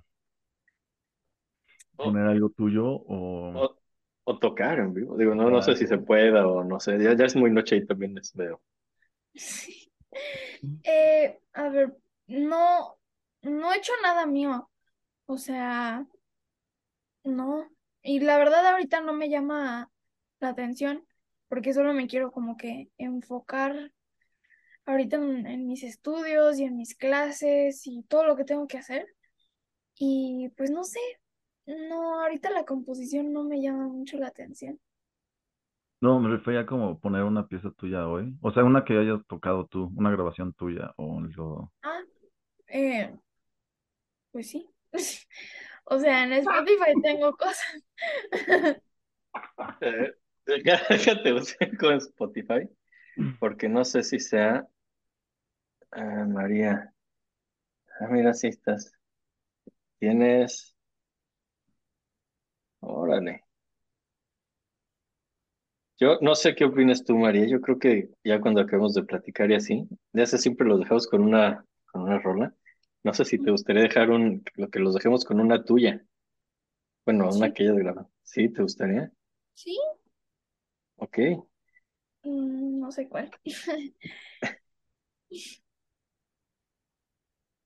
O, poner algo tuyo? O... o, o tocar en vivo. Digo, no, no sé si se pueda o no sé. Ya, ya es muy noche y también les veo. Sí. Eh, a ver, no, no he hecho nada mío. O sea, no. Y la verdad ahorita no me llama la atención porque solo me quiero como que enfocar ahorita en, en mis estudios y en mis clases y todo lo que tengo que hacer. Y pues no sé, no, ahorita la composición no me llama mucho la atención. No, me refería como poner una pieza tuya hoy. O sea, una que hayas tocado tú, una grabación tuya o algo. Ah, eh, pues sí. O sea, en Spotify tengo cosas. Eh, déjate buscar con Spotify, porque no sé si sea. Ah, María. Ah, mira, si estás. Tienes. Órale. Yo no sé qué opinas tú, María. Yo creo que ya cuando acabemos de platicar y así, de hace siempre los dejamos con una, con una rola. No sé si te gustaría dejar un, lo que los dejemos con una tuya. Bueno, una Sí, que hayas grabado. ¿Sí? ¿Te gustaría? sí, Ok. mm, no sé cuál.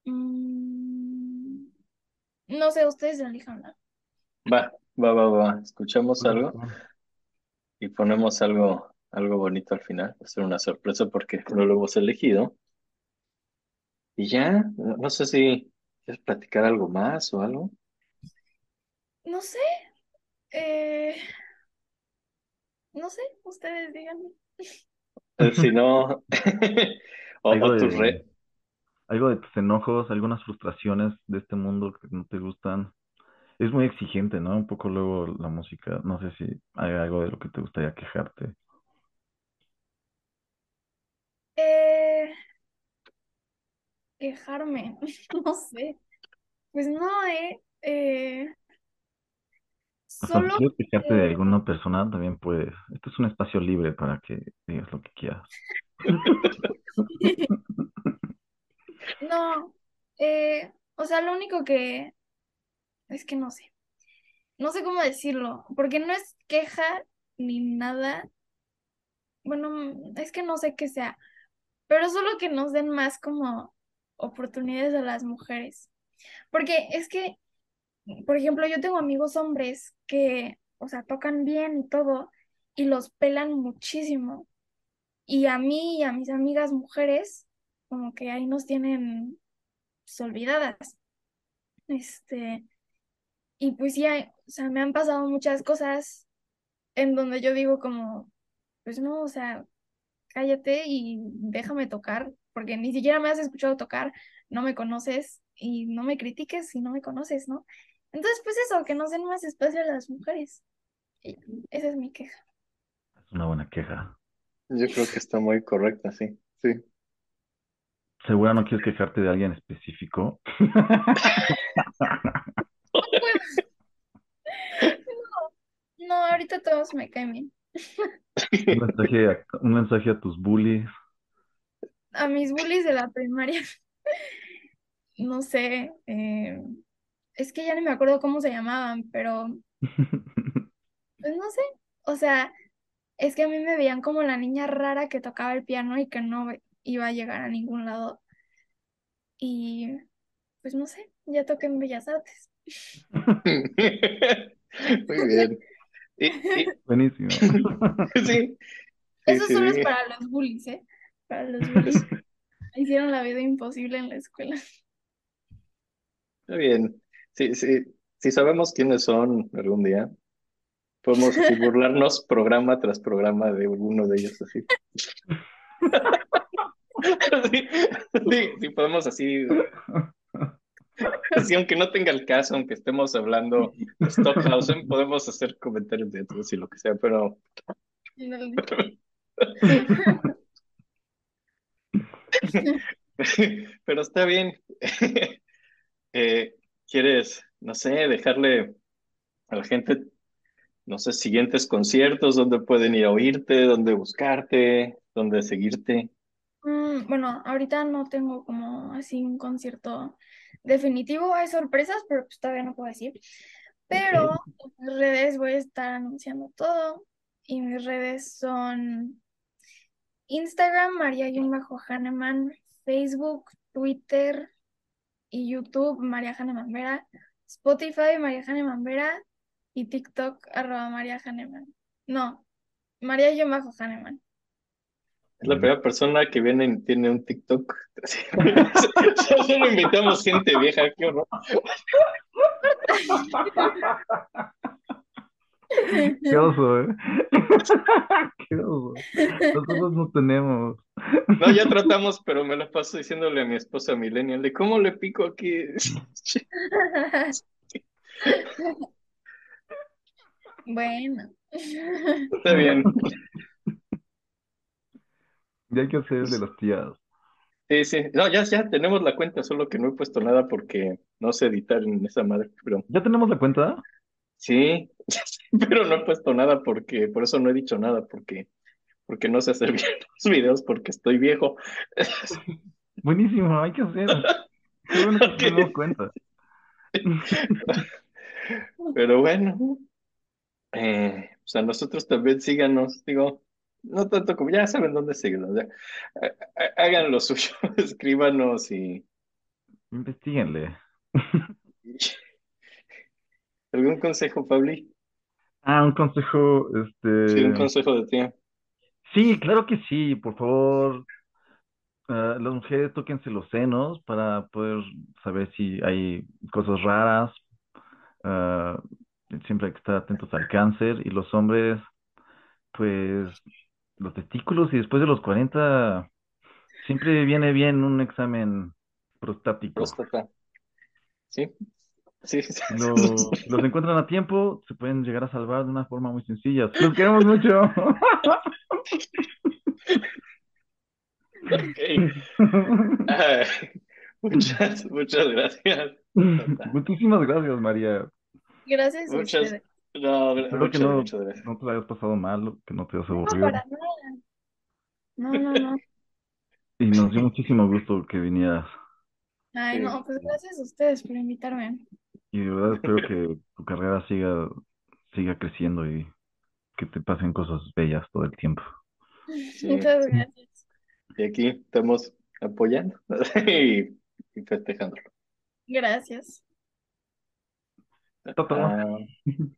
Mm, no sé, ustedes elijan. ¿no? Va, va, va, va. Escuchamos algo y ponemos algo, algo bonito al final. Va a ser una sorpresa porque no lo hemos elegido. Y ya, no no sé si quieres platicar algo más o algo. No sé, eh, no sé, ustedes díganme. Eh, Si no, o, Algo o tus de, re... algo de tus enojos, algunas frustraciones de este mundo que no te gustan. Es muy exigente, ¿no? Un poco luego la música. No sé si hay algo de lo que te gustaría quejarte. Eh, quejarme, no sé. Pues no, eh, eh, O sea, si solo quieres quejarte de que, alguna persona, también puedes. Esto es un espacio libre para que digas lo que quieras. no, eh, o sea, lo único que, es que no sé, no sé cómo decirlo, porque no es queja ni nada, bueno, mm, es que no sé qué sea, pero solo que nos den más como oportunidades a las mujeres, porque es que, por ejemplo, yo tengo amigos hombres que, o sea, tocan bien y todo, y los pelan muchísimo. Y a mí y a mis amigas mujeres, como que ahí nos tienen pues, olvidadas. Este, y pues ya, o sea, me han pasado muchas cosas en donde yo digo como, pues no, o sea, cállate y déjame tocar, porque ni siquiera me has escuchado tocar, no me conoces y no me critiques si no me conoces, ¿no? Entonces, pues eso, que nos den más espacio a las mujeres. Y esa es mi queja. Es una buena queja. Yo creo que está muy correcta, sí. Sí. ¿Segura no quieres quejarte de alguien específico? No, ahorita todos me caen bien. Un mensaje a, un mensaje a tus bullies. A mis bullies de la primaria, no sé, eh, es que ya ni me acuerdo cómo se llamaban, pero pues no sé, o sea, es que a mí me veían como la niña rara que tocaba el piano y que no iba a llegar a ningún lado. Y pues no sé, ya toqué en Bellas Artes. Muy bien. Y, y- Buenísimo. sí, sí, Eso sí, solo sí. es para los bullies, ¿eh? Para los bullies. Hicieron la vida imposible en la escuela. Está bien. Sí, sí. Si sabemos quiénes son algún día, podemos así burlarnos programa tras programa de alguno de ellos así. Sí, sí, sí, podemos así, así, aunque no tenga el caso, aunque estemos hablando de Stockhausen, podemos hacer comentarios de todos y lo que sea, pero pero está bien. Eh, ¿quieres, no sé, dejarle a la gente, no sé, siguientes conciertos, dónde pueden ir a oírte, dónde buscarte, dónde seguirte? Mm, bueno, ahorita no tengo como así un concierto definitivo. Hay sorpresas, pero pues todavía no puedo decir. Pero en mis redes voy a estar anunciando todo. Y mis redes son Instagram, María-Hahnemann, Facebook, Twitter y YouTube, María Hahnemann Vera, Spotify, María Hahnemann Vera y TikTok, arroba María Hahnemann. No, María-Hahnemann. Es la primera persona que viene y tiene un TikTok. Solo invitamos gente vieja, qué horror. Qué oso, ¿eh? Qué oso. Nosotros no tenemos. No, ya tratamos, pero me la paso diciéndole a mi esposa Millennial de cómo le pico aquí. Bueno. Está bien. Ya hay que hacer el de las tías. Sí, sí. No, ya, ya tenemos la cuenta, solo que no he puesto nada porque no sé editar en esa madre. Pero ¿Ya tenemos la cuenta? sí, pero no he puesto nada porque, por eso no he dicho nada, porque, porque no sé hacer bien los videos porque estoy viejo. Buenísimo, hay que hacer. Qué bueno que tenemos cuenta. Pero bueno, eh, pues a nosotros también síganos, digo, no tanto como, ya saben dónde seguirnos, Hagan lo suyo, escríbanos y, Investíguenle. ¿Algún consejo, Pabli? Ah, un consejo, Sí, un este. consejo de ti. Sí, claro que sí, por favor. ah, las mujeres tóquense los senos para poder saber si hay cosas raras. Ah, siempre hay que estar atentos al cáncer. Y los hombres, pues, los testículos y después de los 40 siempre viene bien un examen prostático. Próstata. Sí, sí. los encuentran a tiempo, se pueden llegar a salvar de una forma muy sencilla. Los queremos mucho. Ok. Ay, muchas, muchas gracias. Muchísimas gracias, María. Gracias a Muchas. No, Espero que no, muchas gracias. no te la hayas pasado mal, que no te hayas No, aburrido. para nada. No, no, no. Y nos dio muchísimo gusto que vinieras. Ay, no, pues gracias a ustedes por invitarme. Y de verdad espero que tu carrera siga, siga creciendo y que te pasen cosas bellas todo el tiempo. Sí. Muchas gracias. Y aquí estamos apoyando y, y festejándolo. Gracias. Ta-ta. Ah,